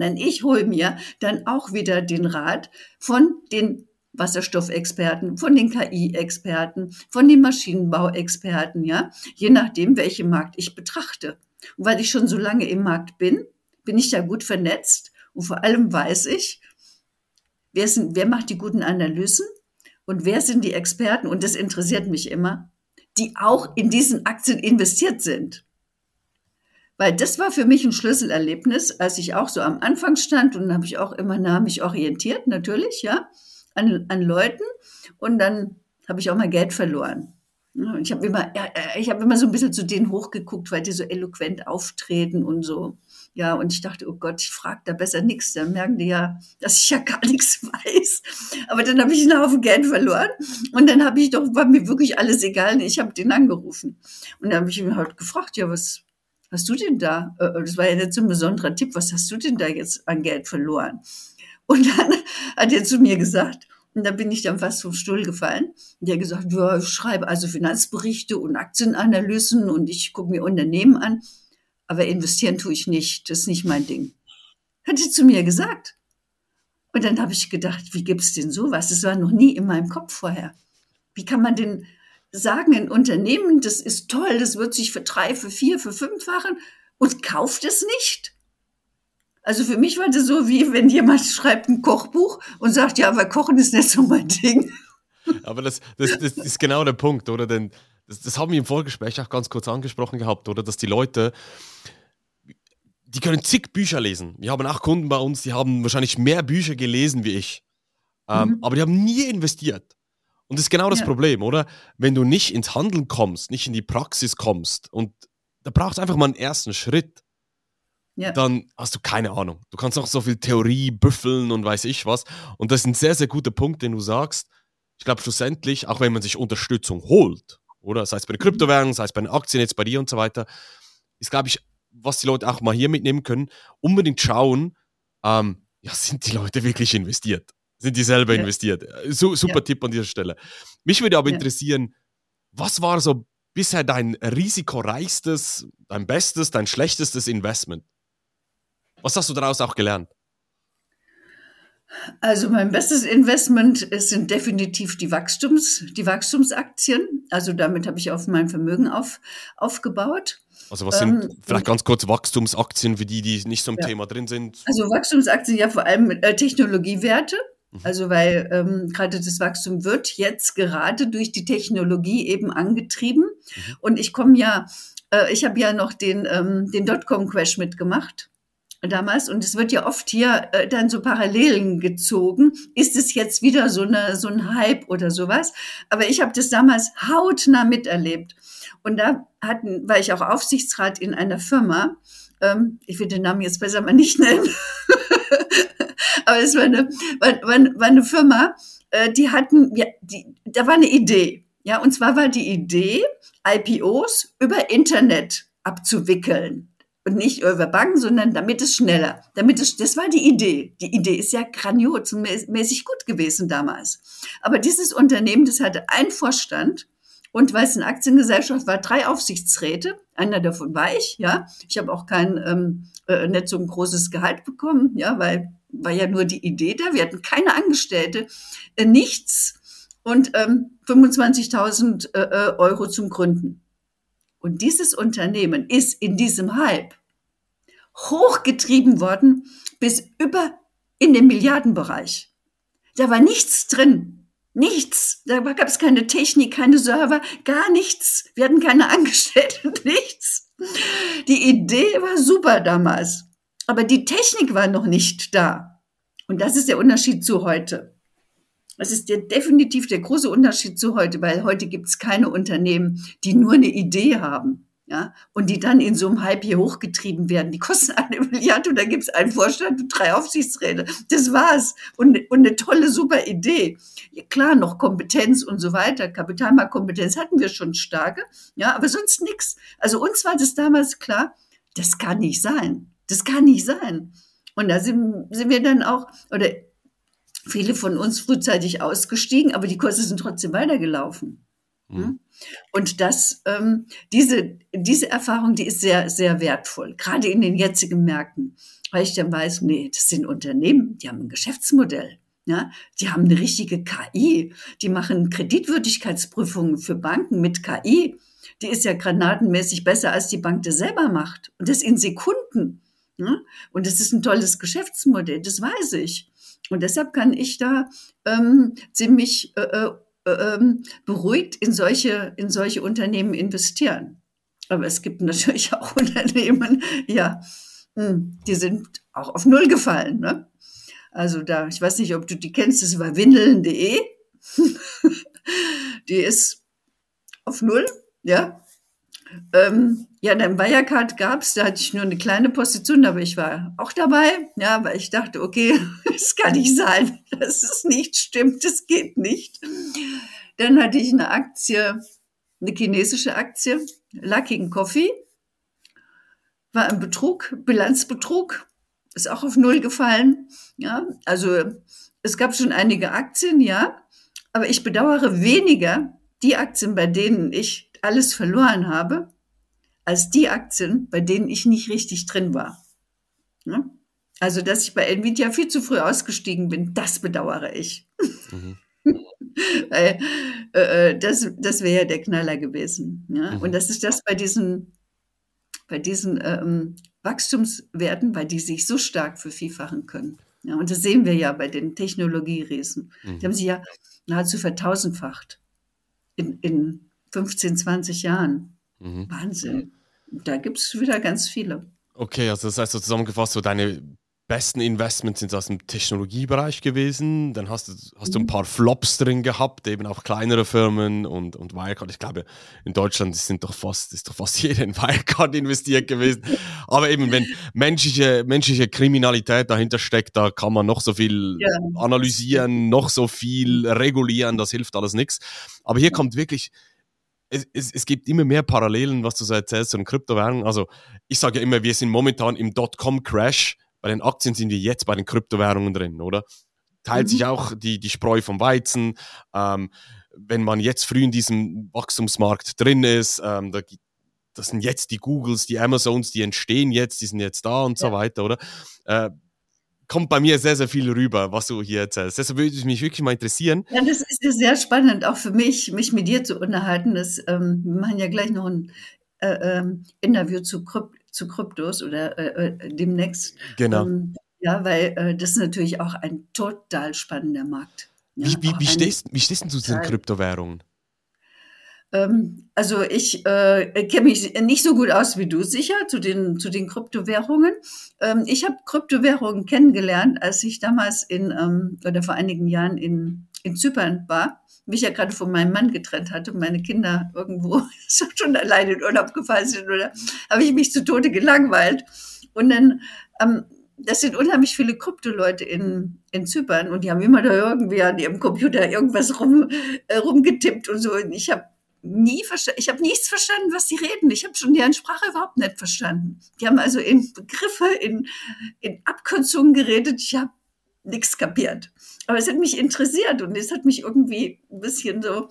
denn ich hole mir dann auch wieder den Rat von den Wasserstoffexperten, von den KI-Experten, von den Maschinenbauexperten, ja, je nachdem, welchen Markt ich betrachte. Und weil ich schon so lange im Markt bin, bin ich da gut vernetzt und vor allem weiß ich, wer, sind, wer macht die guten Analysen und wer sind die Experten, und das interessiert mich immer, die auch in diesen Aktien investiert sind. Weil das war für mich ein Schlüsselerlebnis, als ich auch so am Anfang stand und habe ich auch immer nah mich orientiert, natürlich, ja, an, an Leuten. Und dann habe ich auch mal Geld verloren. Ich habe immer, ich habe immer so ein bisschen zu denen hochgeguckt, weil die so eloquent auftreten und so. Ja, und ich dachte, oh Gott, ich frage da besser nichts. Dann merken die ja, dass ich ja gar nichts weiß. Aber dann habe ich einen Haufen Geld verloren. Und dann habe ich doch, war mir wirklich alles egal. Ich habe den angerufen. Und dann habe ich ihn halt gefragt, ja, was, hast du denn da? Äh, das war ja jetzt so ein besonderer Tipp, was hast du denn da jetzt an Geld verloren? Und dann hat er zu mir gesagt, Und da bin ich dann fast vom Stuhl gefallen. Und der gesagt, ja, ich schreibe also Finanzberichte und Aktienanalysen und ich gucke mir Unternehmen an. Aber investieren tue ich nicht. Das ist nicht mein Ding. Hat sie zu mir gesagt. Und dann habe ich gedacht, wie gibt es denn sowas? Das war noch nie in meinem Kopf vorher. Wie kann man denn sagen, ein Unternehmen, das ist toll, das wird sich für drei, für vier, für fünffachen und kauft es nicht? Also für mich war das so, wie wenn jemand schreibt ein Kochbuch und sagt, ja, aber Kochen ist nicht so mein Ding. Aber das, das, das ist genau der Punkt, oder? Denn das, das haben wir im Vorgespräch auch ganz kurz angesprochen gehabt, oder? Dass die Leute, die können zig Bücher lesen. Wir haben auch Kunden bei uns, die haben wahrscheinlich mehr Bücher gelesen wie ich. Ähm, mhm. Aber die haben nie investiert. Und das ist genau das ja. Problem, oder? Wenn du nicht ins Handeln kommst, nicht in die Praxis kommst und da braucht es einfach mal einen ersten Schritt ja. dann hast du keine Ahnung. Du kannst noch so viel Theorie büffeln und weiß ich was. Und das ist ein sehr, sehr guter Punkt, den du sagst. Ich glaube, schlussendlich, auch wenn man sich Unterstützung holt, oder sei es bei den. Kryptowährungen, sei es bei den Aktien, jetzt bei dir und so weiter, ist, glaube ich, was die Leute auch mal hier mitnehmen können, unbedingt schauen, ähm, ja, sind die Leute wirklich investiert? Sind die selber ja. investiert? Su super ja. Tipp an dieser Stelle. Mich würde aber interessieren, was war so bisher dein risikoreichstes, dein bestes, dein schlechtestes Investment? Was hast du daraus auch gelernt? Also mein bestes Investment sind definitiv die Wachstums, die Wachstumsaktien. Also damit habe ich auf mein Vermögen auf, aufgebaut. Also was sind ähm, vielleicht ganz kurz Wachstumsaktien für die, die nicht so im ja. Thema drin sind? Also Wachstumsaktien ja vor allem äh, Technologiewerte. Mhm. Also weil ähm, gerade das Wachstum wird jetzt gerade durch die Technologie eben angetrieben. Mhm. Und ich komme ja, äh, ich habe ja noch den, ähm, den Dotcom-Crash mitgemacht damals und es wird ja oft hier äh, dann so Parallelen gezogen. Ist es jetzt wieder so eine so ein Hype oder sowas? Aber ich habe das damals hautnah miterlebt und da hatten war ich auch Aufsichtsrat in einer Firma. Ähm, ich will den Namen jetzt besser mal nicht nennen, aber es war eine war, war, war eine Firma, äh, die hatten ja die da war eine Idee, ja und zwar war die Idee IPOs über Internet abzuwickeln und nicht über Banken, sondern damit es schneller, damit es, das war die Idee. Die Idee ist ja grandios und mäßig gut gewesen damals. Aber dieses Unternehmen, das hatte einen Vorstand und weil es eine Aktiengesellschaft war, drei Aufsichtsräte. Einer davon war ich, ja. Ich habe auch kein, ähm, äh, nicht so ein großes Gehalt bekommen, ja, weil war ja nur die Idee da. Wir hatten keine Angestellte, äh, nichts und ähm, 25.000 äh, äh, Euro zum Gründen. Und dieses Unternehmen ist in diesem Hype hochgetrieben worden bis über in den Milliardenbereich. Da war nichts drin. Nichts. Da gab es keine Technik, keine Server, gar nichts. Wir hatten keine Angestellten, nichts. Die Idee war super damals. Aber die Technik war noch nicht da. Und das ist der Unterschied zu heute. Das ist der, definitiv der große Unterschied zu heute, weil heute gibt es keine Unternehmen, die nur eine Idee haben. Ja, und die dann in so einem Hype hier hochgetrieben werden. Die kosten eine Milliarde und da gibt es einen Vorstand und drei Aufsichtsräte. Das war's. Und, und eine tolle, super Idee. Ja, klar, noch Kompetenz und so weiter. Kapitalmarktkompetenz hatten wir schon starke. Ja, aber sonst nichts. Also uns war das damals klar, das kann nicht sein. Das kann nicht sein. Und da sind, sind wir dann auch, oder viele von uns frühzeitig ausgestiegen, aber die Kurse sind trotzdem weitergelaufen. Mhm. Und das, ähm, diese, diese Erfahrung, die ist sehr, sehr wertvoll, gerade in den jetzigen Märkten, weil ich dann weiß, nee, das sind Unternehmen, die haben ein Geschäftsmodell. Ja, die haben eine richtige KI. Die machen Kreditwürdigkeitsprüfungen für Banken mit KI. Die ist ja granatenmäßig besser, als die Bank das selber macht. Und das in Sekunden. Ja? Und das ist ein tolles Geschäftsmodell, das weiß ich. Und deshalb kann ich da ähm, ziemlich äh, äh, ähm, beruhigt in solche, in solche Unternehmen investieren. Aber es gibt natürlich auch Unternehmen, ja, hm, die sind auch auf Null gefallen. Ne? Also da, ich weiß nicht, ob du die kennst, das war windeln.de. die ist auf Null, ja. Ähm, ja, dann Wirecard gab's, da hatte ich nur eine kleine Position, aber ich war auch dabei, ja, weil ich dachte, okay, es kann nicht sein, dass es nicht stimmt, das geht nicht. Dann hatte ich eine Aktie, eine chinesisge Aktie, Lucking Coffee, war ein Betrug, Bilanzbetrug, ist auch auf Null gefallen, ja, also es gab schon einige Aktien, ja, aber ich bedauere weniger die Aktien, bei denen ich alles verloren habe, als die Aktien, bei denen ich nicht richtig drin war. Ja? Also, dass ich bei Nvidia viel zu früh ausgestiegen bin, das bedauere ich. Mhm. Weil, äh, äh, das das wäre ja der Knaller gewesen. Ja? Mhm. Und das ist das bei diesen, bei diesen ähm, Wachstumswerten, bei die sich so stark vervielfachen können. Ja, und das sehen wir ja bei den Technologieriesen. Mhm. Die haben sich ja nahezu vertausendfacht in, in 15, 20 Jahren. Mhm. Wahnsinn. Da gibt es wieder ganz viele. Okay, also das heißt so zusammengefasst, so deine besten Investments sind aus dem Technologiebereich gewesen. Dann hast du, hast du ein paar Flops drin gehabt, eben auch kleinere Firmen und, und Wirecard. Ich glaube, in Deutschland sind doch fast, ist doch fast jeder in Wirecard investiert gewesen. Aber eben, wenn menschliche, menschliche Kriminalität dahinter steckt, da kann man noch so viel ja. analysieren, noch so viel regulieren, das hilft alles nichts. Aber hier kommt wirklich, es, es, es, gibt immer mehr Parallelen, was du so erzählst, zu den Kryptowährungen. Also ich sage ja immer, wir sind momentan im Dotcom-Crash bei den Aktien sind wir jetzt bei den Kryptowährungen drin, oder? Teilt mhm. sich auch die, die Spreu vom Weizen. Ähm, wenn man jetzt früh in diesem Wachstumsmarkt drin ist, ähm, da, das sind jetzt die Googles, die Amazons, die entstehen jetzt, die sind jetzt da und ja. so weiter, oder? Äh, kommt bei mir sehr, sehr viel rüber, was du hier erzählst. Deshalb würde ich mich wirklich mal interessieren. Ja, das ist sehr spannend, auch für mich, mich mit dir zu unterhalten. Das, ähm, wir machen ja gleich noch ein äh, ähm, Interview zu Krypto zu Kryptos oder äh, äh, demnächst. Genau. Ähm, ja, weil äh, das ist natürlich auch ein total spannender Markt. Ja, wie, wie, wie, stehst, wie stehst du zu diesen Kryptowährungen? Ähm, also ich äh, kenne mich nicht so gut aus wie du sicher zu den, zu den Kryptowährungen. Ähm, ich habe Kryptowährungen kennengelernt, als ich damals in, ähm, oder vor einigen Jahren in, in Zypern war mich ja gerade von meinem Mann getrennt hatte und meine Kinder irgendwo schon alleine in Urlaub gefallen sind, oder habe ich mich zu Tode gelangweilt. Und dann, ähm, das sind unheimlich viele Krypto-Leute in, in Zypern und die haben immer da irgendwie an ihrem Computer irgendwas rum, äh, rumgetippt und so. Und ich habe nie verstanden, ich habe nichts verstanden, was sie reden. Ich habe schon deren Sprache überhaupt nicht verstanden. Die haben also in Begriffe, in, in Abkürzungen geredet. Ich habe nichts kapiert. Aber es hat mich interessiert und es hat mich irgendwie ein bisschen so,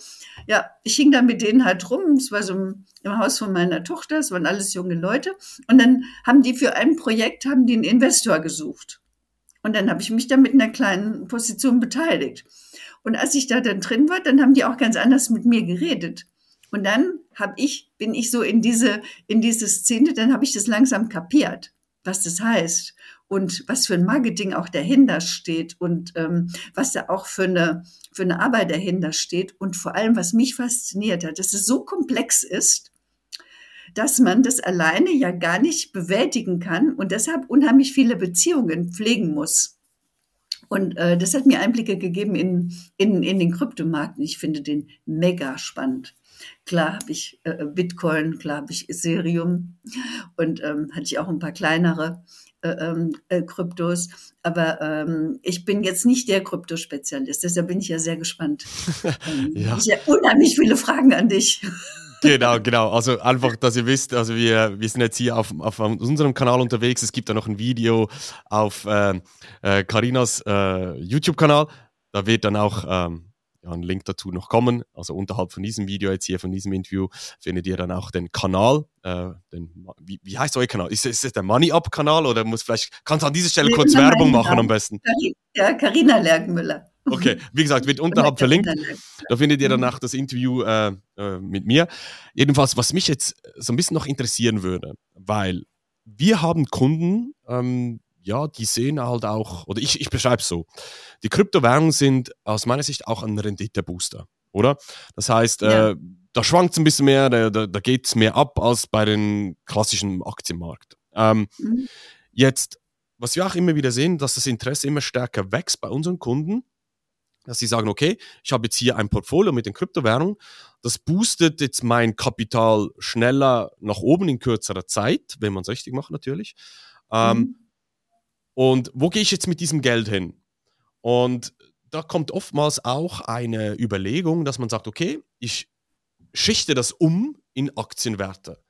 ja, ich hing da mit denen halt rum. Es war so im, Haus von meiner Tochter, es waren alles junge Leute. Und dann haben die für ein Projekt, haben die einen Investor gesucht. Und dann habe ich mich da mit einer kleinen Position beteiligt. Und als ich da dann drin war, dann haben die auch ganz anders mit mir geredet. Und dann habe ich, bin ich so in diese, in diese Szene, dann habe ich das langsam kapiert, was das heißt und was für ein Marketing auch dahinter steht und ähm, was da auch für eine, für eine Arbeit dahinter steht und vor allem, was mich fasziniert hat, dass es so komplex ist, dass man das alleine ja gar nicht bewältigen kann und deshalb unheimlich viele Beziehungen pflegen muss. Und äh, das hat mir Einblicke gegeben in, in, in den Kryptomarkt. Ich finde den mega spannend. Klar habe ich äh, Bitcoin, klar habe ich Ethereum und ähm, hatte ich auch ein paar kleinere. Äh, ähm, äh, Kryptos. Aber ähm, ich bin jetzt nicht der Kryptospezialist, deshalb bin ich ja sehr gespannt. Ähm, ja. Ich habe unheimlich viele Fragen an dich. Genau, genau. Also einfach, dass ihr wisst, also wir, wir sind jetzt hier auf, auf unserem Kanal unterwegs. Es gibt da noch ein Video auf äh, äh, Carinas äh, YouTube-Kanal. Da wird dann auch ähm, ja, ein Link dazu noch kommen. Also unterhalb von diesem Video jetzt hier, von diesem Interview, findet ihr dann auch den Kanal. Äh, den, wie, wie, heißt euer Kanal? Ist, ist es der Money Up Kanal oder muss vielleicht, kannst du an dieser Stelle nee, kurz Werbung machen am besten? Ja, Carina Lergenmüller. Okay, wie gesagt, wird unterhalb verlinkt. Da findet ihr danach das Interview äh, äh, mit mir. Jedenfalls, was mich jetzt so ein bisschen noch interessieren würde, weil wir haben Kunden, ähm, ja, die sehen halt auch, oder ich, ich beschreibe es so, die Kryptowährungen sind aus meiner Sicht auch ein Renditebooster, oder? Das heißt, ja. äh, da schwankt es ein bisschen mehr, da, da, da geht es mehr ab als bei den klassischen Aktienmarkt. Ähm, mhm. Jetzt, was wir auch immer wieder sehen, dass das Interesse immer stärker wächst bei unseren Kunden, dass sie sagen, okay, ich habe jetzt hier ein Portfolio mit den Kryptowährungen, das boostet jetzt mein Kapital schneller nach oben in kürzerer Zeit, wenn man es richtig macht natürlich. Ähm, mhm. Und wo gehe ich jetzt mit diesem Geld hin? Und da kommt oftmals auch eine Überlegung, dass man sagt, okay, ich schichte das um in Aktienwerte.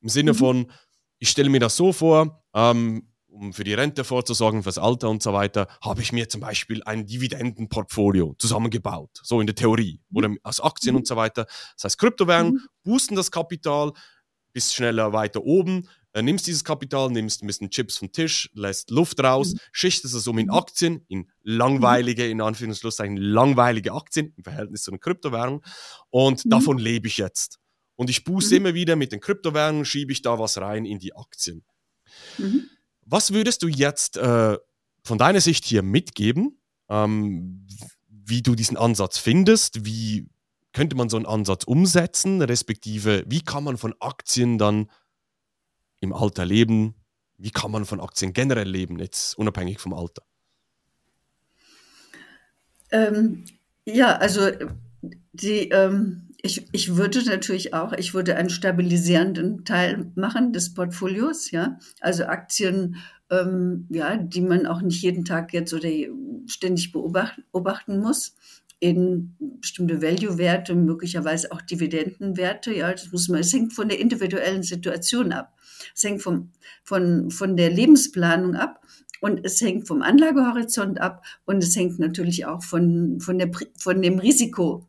Im Sinne mhm. von, ich stelle mir das so vor, ähm, um für die Rente vorzusorgen, fürs Alter und so weiter, habe ich mir zum Beispiel ein Dividendenportfolio zusammengebaut, so in der Theorie, mhm. oder aus Aktien und so weiter. Das heißt, Kryptowährungen mhm. boosten das Kapital, bist schneller weiter oben, äh, nimmst dieses Kapital, nimmst ein bisschen Chips vom Tisch, lässt Luft raus, mhm. schichtest es um in mhm. Aktien, in langweilige, in Anführungszeichen langweilige Aktien im Verhältnis zu einer Kryptowährung und mhm. davon lebe ich jetzt. Und ich booste mhm. immer wieder mit den Kryptowährungen, schiebe ich da was rein in die Aktien. Mhm. Was würdest du jetzt äh, von deiner Sicht hier mitgeben, ähm, wie du diesen Ansatz findest, wie könnte man so einen Ansatz umsetzen, respektive wie kann man von Aktien dann im Alter leben? Wie kann man von Aktien generell leben, jetzt unabhängig vom Alter? Ähm, ja, also die, ähm, ich, ich würde natürlich auch, ich würde einen stabilisierenden Teil machen des Portfolios, ja, also Aktien, ähm, ja, die man auch nicht jeden Tag jetzt oder ständig beobachten, beobachten muss in bestimmte Value-Werte, möglicherweise auch Dividendenwerte. Ja, das muss man, es hängt von der individuellen Situation ab. Es hängt vom, von, von der Lebensplanung ab und es hängt vom Anlagehorizont ab und es hängt natürlich auch von, von, der, von dem Risiko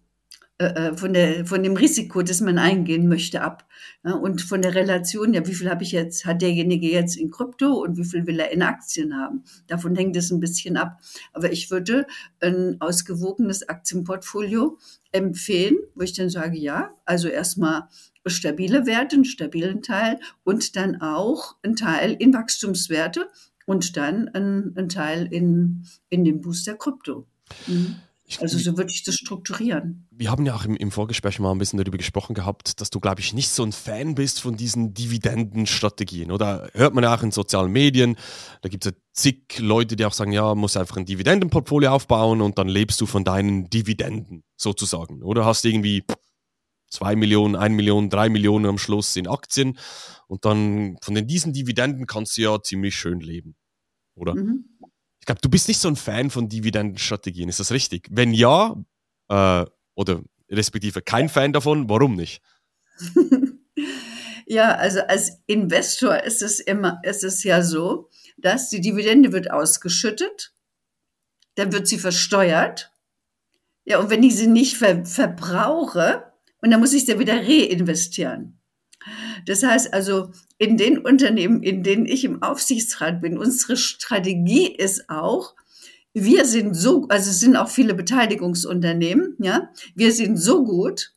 äh, äh, von, der, von dem Risiko, das man eingehen möchte, ab. Ja, und von der Relation, ja, wie viel habe ich jetzt, hat derjenige jetzt in Krypto und wie viel will er in Aktien haben? Davon hängt es ein bisschen ab. Aber ich würde ein ausgewogenes Aktienportfolio empfehlen, wo ich dann sage, ja, also erstmal stabile Werte, einen stabilen Teil und dann auch ein Teil in Wachstumswerte und dann ein, ein Teil in, in den Booster Krypto. Mhm. Ich, also so würde ich das strukturieren. Wir haben ja auch im, im, Vorgespräch mal ein bisschen darüber gesprochen gehabt, dass du, glaube ich, nicht so ein Fan bist von diesen Dividendenstrategien. Oder hört man ja auch in sozialen Medien, da gibt es ja zig Leute, die auch sagen, ja, muss einfach ein Dividendenportfolio aufbauen und dann lebst du von deinen Dividenden sozusagen. Oder hast irgendwie zwei Millionen, ein Million, drei Millionen am Schluss in Aktien und dann von den, diesen Dividenden kannst du ja ziemlich schön leben. Oder? Mhm glaube, du bist nicht so ein Fan von Dividendenstrategien, ist das richtig? Wenn ja, äh, oder respektive kein Fan davon, warum nicht? ja, also als Investor ist es immer, ist es ja so, dass die Dividende wird ausgeschüttet, dann wird sie versteuert. Ja, und wenn ich sie nicht ver verbrauche, und dann muss ich sie wieder reinvestieren. Das heißt also, in den Unternehmen, in denen ich im Aufsichtsrat bin, unsere Strategie ist auch, wir sind so, also es sind auch viele Beteiligungsunternehmen, ja, wir sind so gut,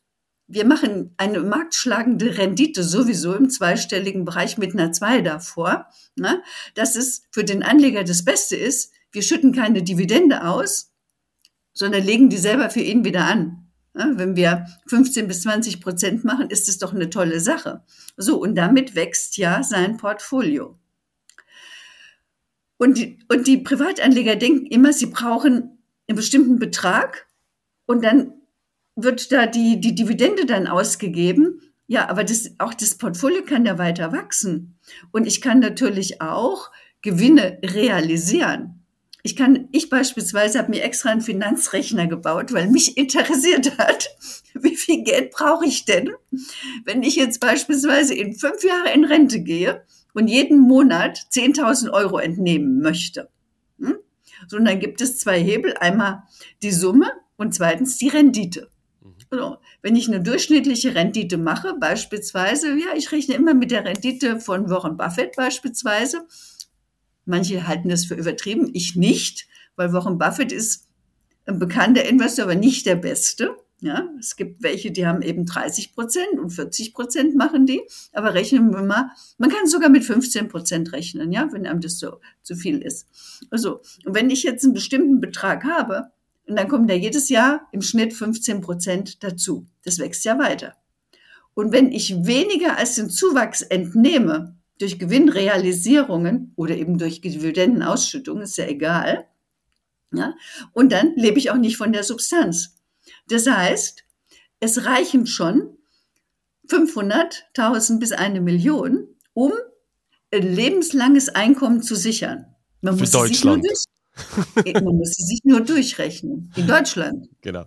wir machen eine marktschlagende Rendite sowieso im zweistelligen Bereich mit einer 2 davor, ne, dass es für den Anleger das Beste ist, wir schütten keine Dividende aus, sondern legen die selber für ihn wieder an. Wenn wir 15 bis 20 Prozent machen, ist es doch eine tolle Sache. So, und damit wächst ja sein Portfolio. Und die, und die Privatanleger denken immer, sie brauchen einen bestimmten Betrag und dann wird da die, die Dividende dann ausgegeben. Ja, aber das, auch das Portfolio kann ja weiter wachsen. Und ich kann natürlich auch Gewinne realisieren. Ich kann, ich beispielsweise habe mir extra einen Finanzrechner gebaut, weil mich interessiert hat, wie viel Geld brauche ich denn, wenn ich jetzt beispielsweise in fünf Jahre in Rente gehe und jeden Monat 10.000 Euro entnehmen möchte. Hm? So, und dann gibt es zwei Hebel. Einmal die Summe und zweitens die Rendite. Mhm. So, wenn ich eine durchschnittliche Rendite mache, beispielsweise, ja, ich rechne immer mit der Rendite von Warren Buffett beispielsweise, Manche halten das für übertrieben, ich nicht, weil Warren Buffett ist ein bekannter Investor, aber nicht der beste. Ja, es gibt welche, die haben eben 30 Prozent und 40 Prozent machen die, aber rechnen wir mal, man kann sogar mit 15 Prozent rechnen, ja, wenn einem das so zu viel ist. Also, und wenn ich jetzt einen bestimmten Betrag habe, und dann kommen da jedes Jahr im Schnitt 15 Prozent dazu. Das wächst ja weiter. Und wenn ich weniger als den Zuwachs entnehme, durch Gewinnrealisierungen oder eben durch Dividendenausschüttungen, ist ja egal. Ja? Und dann lebe ich auch nicht von der Substanz. Das heißt, es reichen schon 500.000 bis eine Million, um ein lebenslanges Einkommen zu sichern. Man Für Deutschland. Durch, man muss sich nur durchrechnen. In Deutschland. Genau.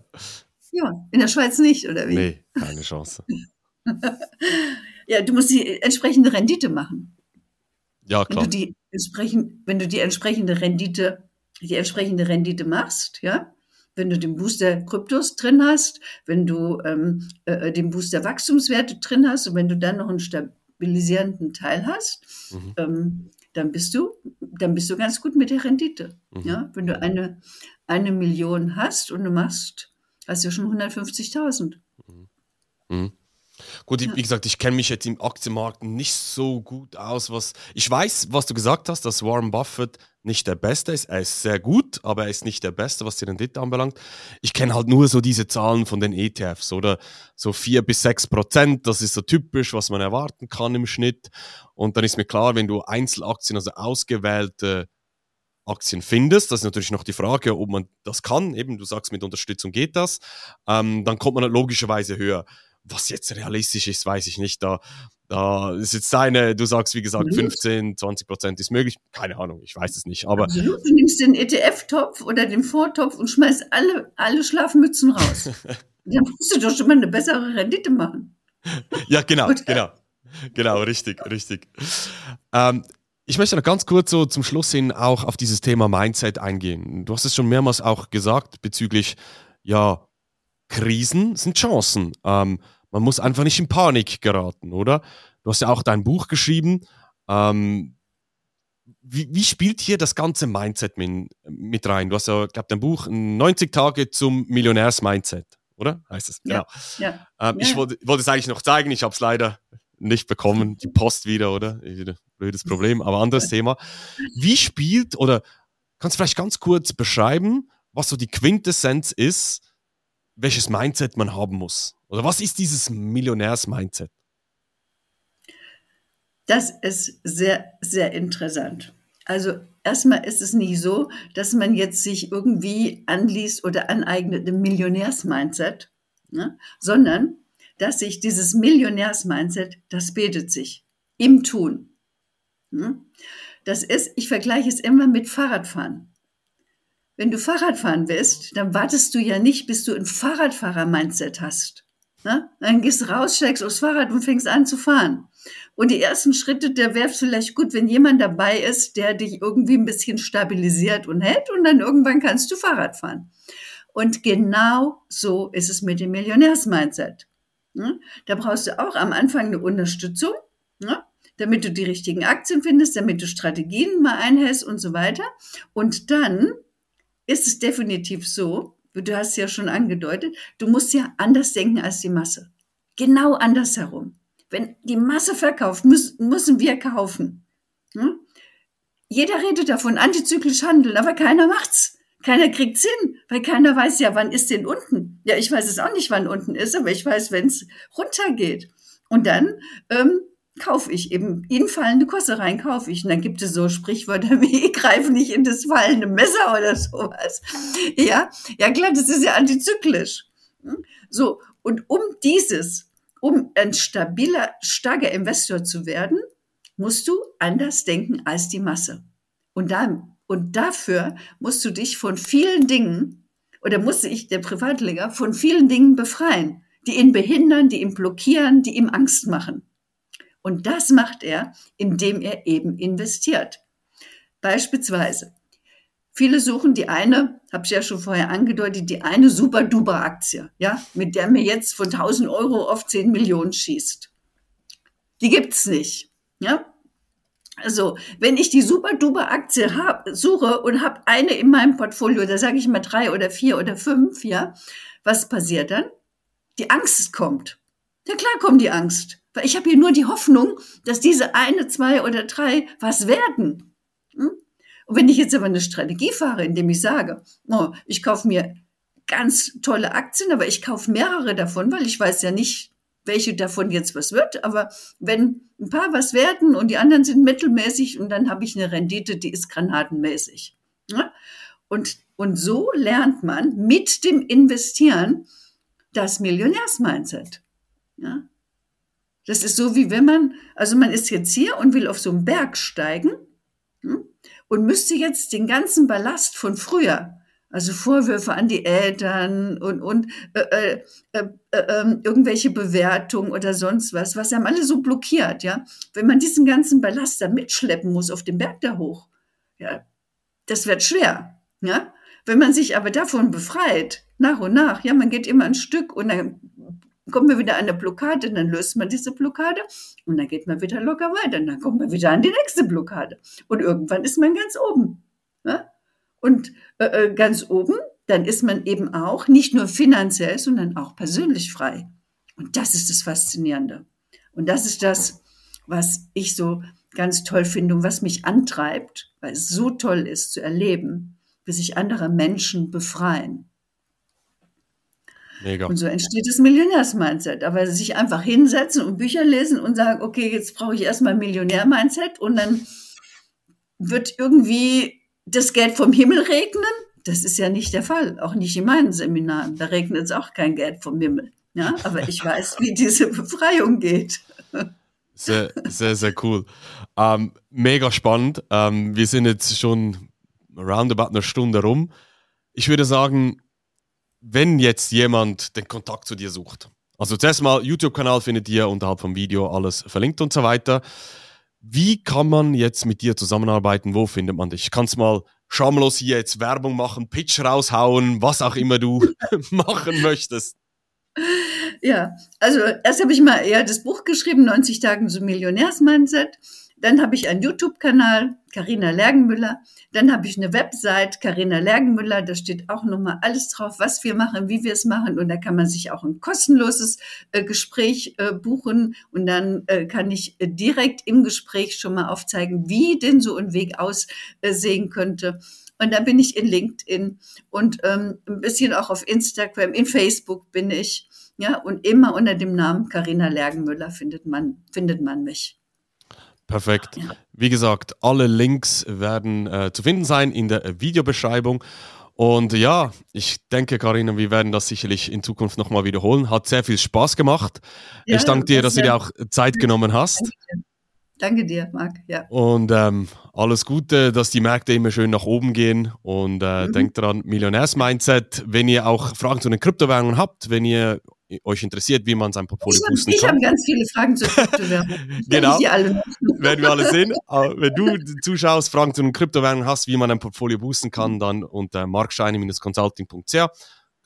Ja, in der Schweiz nicht, oder wie? Nee, keine Chance. Ja, du musst die entsprechende Rendite machen. Ja, klar. Wenn du die entsprechend, wenn du die entsprechende Rendite, die entsprechende Rendite machst, ja, wenn du den Booster Kryptos drin hast, wenn du ähm, äh, den Booster Wachstumswerte drin hast und wenn du dann noch einen stabilisierenden Teil hast, mhm. ähm, dann bist du, dann bist du ganz gut mit der Rendite. Mhm. Ja, wenn du eine, eine Million hast und du machst, hast du schon 150.000. Mhm. Gut, ja. wie gesagt, ich kenne mich jetzt im Aktienmarkt nicht so gut aus. Was ich weiß, was du gesagt hast, dass Warren Buffett nicht der Beste ist. Er ist sehr gut, aber er ist nicht der Beste, was die Rendite anbelangt. Ich kenne halt nur so diese Zahlen von den ETFs, oder? So vier bis sechs Prozent, das ist so typisch, was man erwarten kann im Schnitt. Und dann ist mir klar, wenn du Einzelaktien, also ausgewählte Aktien findest. Das ist natürlich noch die Frage, ob man das kann. Eben, du sagst, mit Unterstützung geht das. Ähm, dann kommt man logischerweise höher. Was jetzt realistisch ist, weiß ich nicht. Da, da ist jetzt deine, du sagst, wie gesagt, 15, 20 Prozent ist möglich. Keine Ahnung, ich weiß es nicht. Aber Absolut. Du nimmst den ETF-Topf oder den Vortopf und schmeißt alle, alle Schlafmützen raus. Dann musst du doch schon mal eine bessere Rendite machen. ja, genau, genau. Genau, richtig, richtig. Ähm, ich möchte noch ganz kurz so zum Schluss hin auch auf dieses Thema Mindset eingehen. Du hast es schon mehrmals auch gesagt bezüglich, ja, Krisen sind Chancen. Ähm, man muss einfach nicht in Panik geraten, oder? Du hast ja auch dein Buch geschrieben. Ähm, wie, wie, spielt hier das ganze Mindset mit, mit rein? Du hast ja, glaube dein Buch 90 Tage zum Millionärs-Mindset, oder? Heißt es? Ja. Genau. ja. Ähm, ja. Ich wollte, wollte es eigentlich noch zeigen, ich habe es leider nicht bekommen. Die Post wieder, oder? Blödes Problem, aber anderes Thema. Wie spielt oder kannst du vielleicht ganz kurz beschreiben, was so die Quintessenz ist, welches Mindset man haben muss? Oder was ist dieses Millionärs-Mindset? Das ist sehr, sehr interessant. Also erstmal ist es nicht so, dass man jetzt sich irgendwie anliest oder aneignet im Millionärs-Mindset, ne? sondern dass sich dieses Millionärs-Mindset, das bildet sich im Tun. Ne? Das ist, ich vergleiche es immer mit Fahrradfahren. Wenn du Fahrradfahren willst, dann wartest du ja nicht, bis du ein Fahrradfahrer-Mindset hast. Ne? Dann gehst du raus, steigst aufs Fahrrad und fängst an zu fahren. Und die ersten Schritte, der wäre vielleicht gut, wenn jemand dabei ist, der dich irgendwie ein bisschen stabilisiert und hält und dann irgendwann kannst du Fahrrad fahren. Und genau so ist es mit dem Millionärs-Mindset. Ne? Da brauchst du auch am Anfang eine Unterstützung, ne? damit du die richtigen Aktien findest, damit du Strategien mal einhältst und so weiter. Und dann ist es definitiv so, du hast ja schon angedeutet, du musst ja anders denken als die Masse. Genau andersherum. Wenn die Masse verkauft, müssen, müssen wir kaufen. Hm? Jeder redet davon, antizyklisch handeln, aber keiner macht's. Keiner kriegt's hin, weil keiner weiß ja, wann ist denn unten. Ja, ich weiß es auch nicht, wann unten ist, aber ich weiß, wenn's runtergeht. Und dann ähm, kaufe ich eben in fallende Kosse rein, kaufe ich. Und dann gibt es so Sprichwörter wie, ich greife nicht in das fallende Messer oder sowas. Ja, ja klar, das ist ja antizyklisch. Hm? So, und um dieses, um ein stabiler, starker Investor zu werden, musst du anders denken als die Masse. Und, da, und dafür musst du dich von vielen Dingen, oder musste ich, der Privatleger, von vielen Dingen befreien, die ihn behindern, die ihn blockieren, die ihm Angst machen. Und das macht er, indem er eben investiert. Beispielsweise, viele suchen die eine, habe ich ja schon vorher angedeutet, die eine Super-Duper-Aktie, ja, mit der mir jetzt von 1000 Euro auf 10 Millionen schießt. Die gibt's nicht, ja. Also, wenn ich die Super-Duper-Aktie suche und habe eine in meinem Portfolio, da sage ich mal drei oder vier oder fünf, ja, was passiert dann? Die Angst kommt. Ja klar kommt die Angst. Weil ich habe hier nur die Hoffnung, dass diese eine, zwei oder drei was werden. Hm? Und wenn ich jetzt aber eine Strategie fahre, indem ich sage, oh, ich kaufe mir ganz tolle Aktien, aber ich kaufe mehrere davon, weil ich weiß ja nicht, welche davon jetzt was wird. Aber wenn ein paar was werden und die anderen sind mittelmäßig und dann habe ich eine Rendite, die ist granatenmäßig. Und, und so lernt man mit dem Investieren das Millionärs-Mindset. Ja? Das ist so, wie wenn man, also man ist jetzt hier und will auf so einen Berg steigen hm, und müsste jetzt den ganzen Ballast von früher Also Vorwürfe an die Eltern und, und äh, äh, äh, äh ähm, irgendwelche Bewertungen oder sonst was, was haben alle so blockiert, ja. Wenn man diesen ganzen Ballast da mitschleppen muss auf den Berg da hoch, ja, das wird schwer, ja. Wenn man sich aber davon befreit, nach und nach, ja, man geht immer ein Stück und dann kommt man wieder an eine Blockade, dann löst man diese Blockade und dann geht man wieder locker weiter und dann kommt man wieder an die nächste Blockade und irgendwann ist man ganz oben. Ja? Und äh, äh, ganz oben, dann ist man eben auch nicht nur finanziell, sondern auch persönlich frei. Und das ist das Faszinierende. Und das ist das, was ich so ganz toll finde und was mich antreibt, weil es so toll ist zu erleben, wie sich andere Menschen befreien. Mega. Und so entsteht das Millionärs-Mindset. Aber sich einfach hinsetzen und Bücher lesen und sagen, okay, jetzt brauche ich erstmal Millionär-Mindset und dann wird irgendwie das Geld vom Himmel regnen? Das ist ja nicht der Fall, auch nicht in meinen Seminaren. Da regnet es auch kein Geld vom Himmel. Ja, aber ich weiß, wie diese Befreiung geht. Sehr, sehr, sehr cool. Ähm, mega spannend. Ähm, wir sind jetzt schon roundabout eine Stunde rum. Ich würde sagen, wenn jetzt jemand den Kontakt zu dir sucht, also zuerst mal YouTube-Kanal findet ihr unterhalb vom Video alles verlinkt und so weiter. Wie kann man jetzt mit dir zusammenarbeiten? Wo findet man dich? Kannst mal schamlos hier jetzt Werbung machen, Pitch raushauen, was auch immer du machen möchtest. Ja, also erst habe ich mal eher das Buch geschrieben, 90 Tage zum Millionärsmindset. Dann habe ich einen YouTube-Kanal, Karina Lergenmüller. Dann habe ich eine Website, Karina Lergenmüller. Da steht auch nochmal alles drauf, was wir machen, wie wir es machen. Und da kann man sich auch ein kostenloses äh, Gespräch äh, buchen. Und dann äh, kann ich äh, direkt im Gespräch schon mal aufzeigen, wie denn so ein Weg aussehen könnte. Und dann bin ich in LinkedIn und ähm, ein bisschen auch auf Instagram, in Facebook bin ich. Ja, und immer unter dem Namen Karina Lergenmüller findet man, findet man mich. Perfekt. Wie gesagt, alle Links werden äh, zu finden sein in der Videobeschreibung. Und ja, ich denke, Karina, wir werden das sicherlich in Zukunft nochmal wiederholen. Hat sehr viel Spaß gemacht. Ja, ich danke dir, dass du dir auch Zeit genommen hast. Danke. Danke dir, Marc. Ja. Und ähm, alles Gute, dass die Märkte immer schön nach oben gehen. Und äh, mhm. denkt dran, Millionärs-Mindset. Wenn ihr auch Fragen zu den Kryptowährungen habt, wenn ihr euch interessiert, wie man sein Portfolio ich boosten ich kann. Ich habe ganz viele Fragen zu Kryptowährungen. genau. Werden wir alle sehen. wenn du zuschaust, Fragen zu den Kryptowährungen hast, wie man ein Portfolio boosten kann, dann unter markscheine-consulting.ch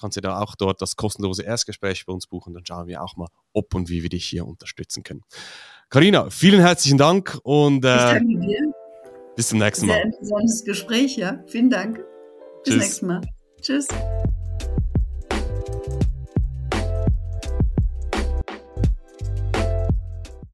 kannst du da auch dort das kostenlose Erstgespräch bei uns buchen. Dann schauen wir auch mal, ob und wie wir dich hier unterstützen können. Karina, vielen herzlichen Dank und äh, bis zum nächsten Mal. Sehr interessantes Gespräch, ja. Vielen Dank. Bis Tschüss. nächstes Mal. Tschüss.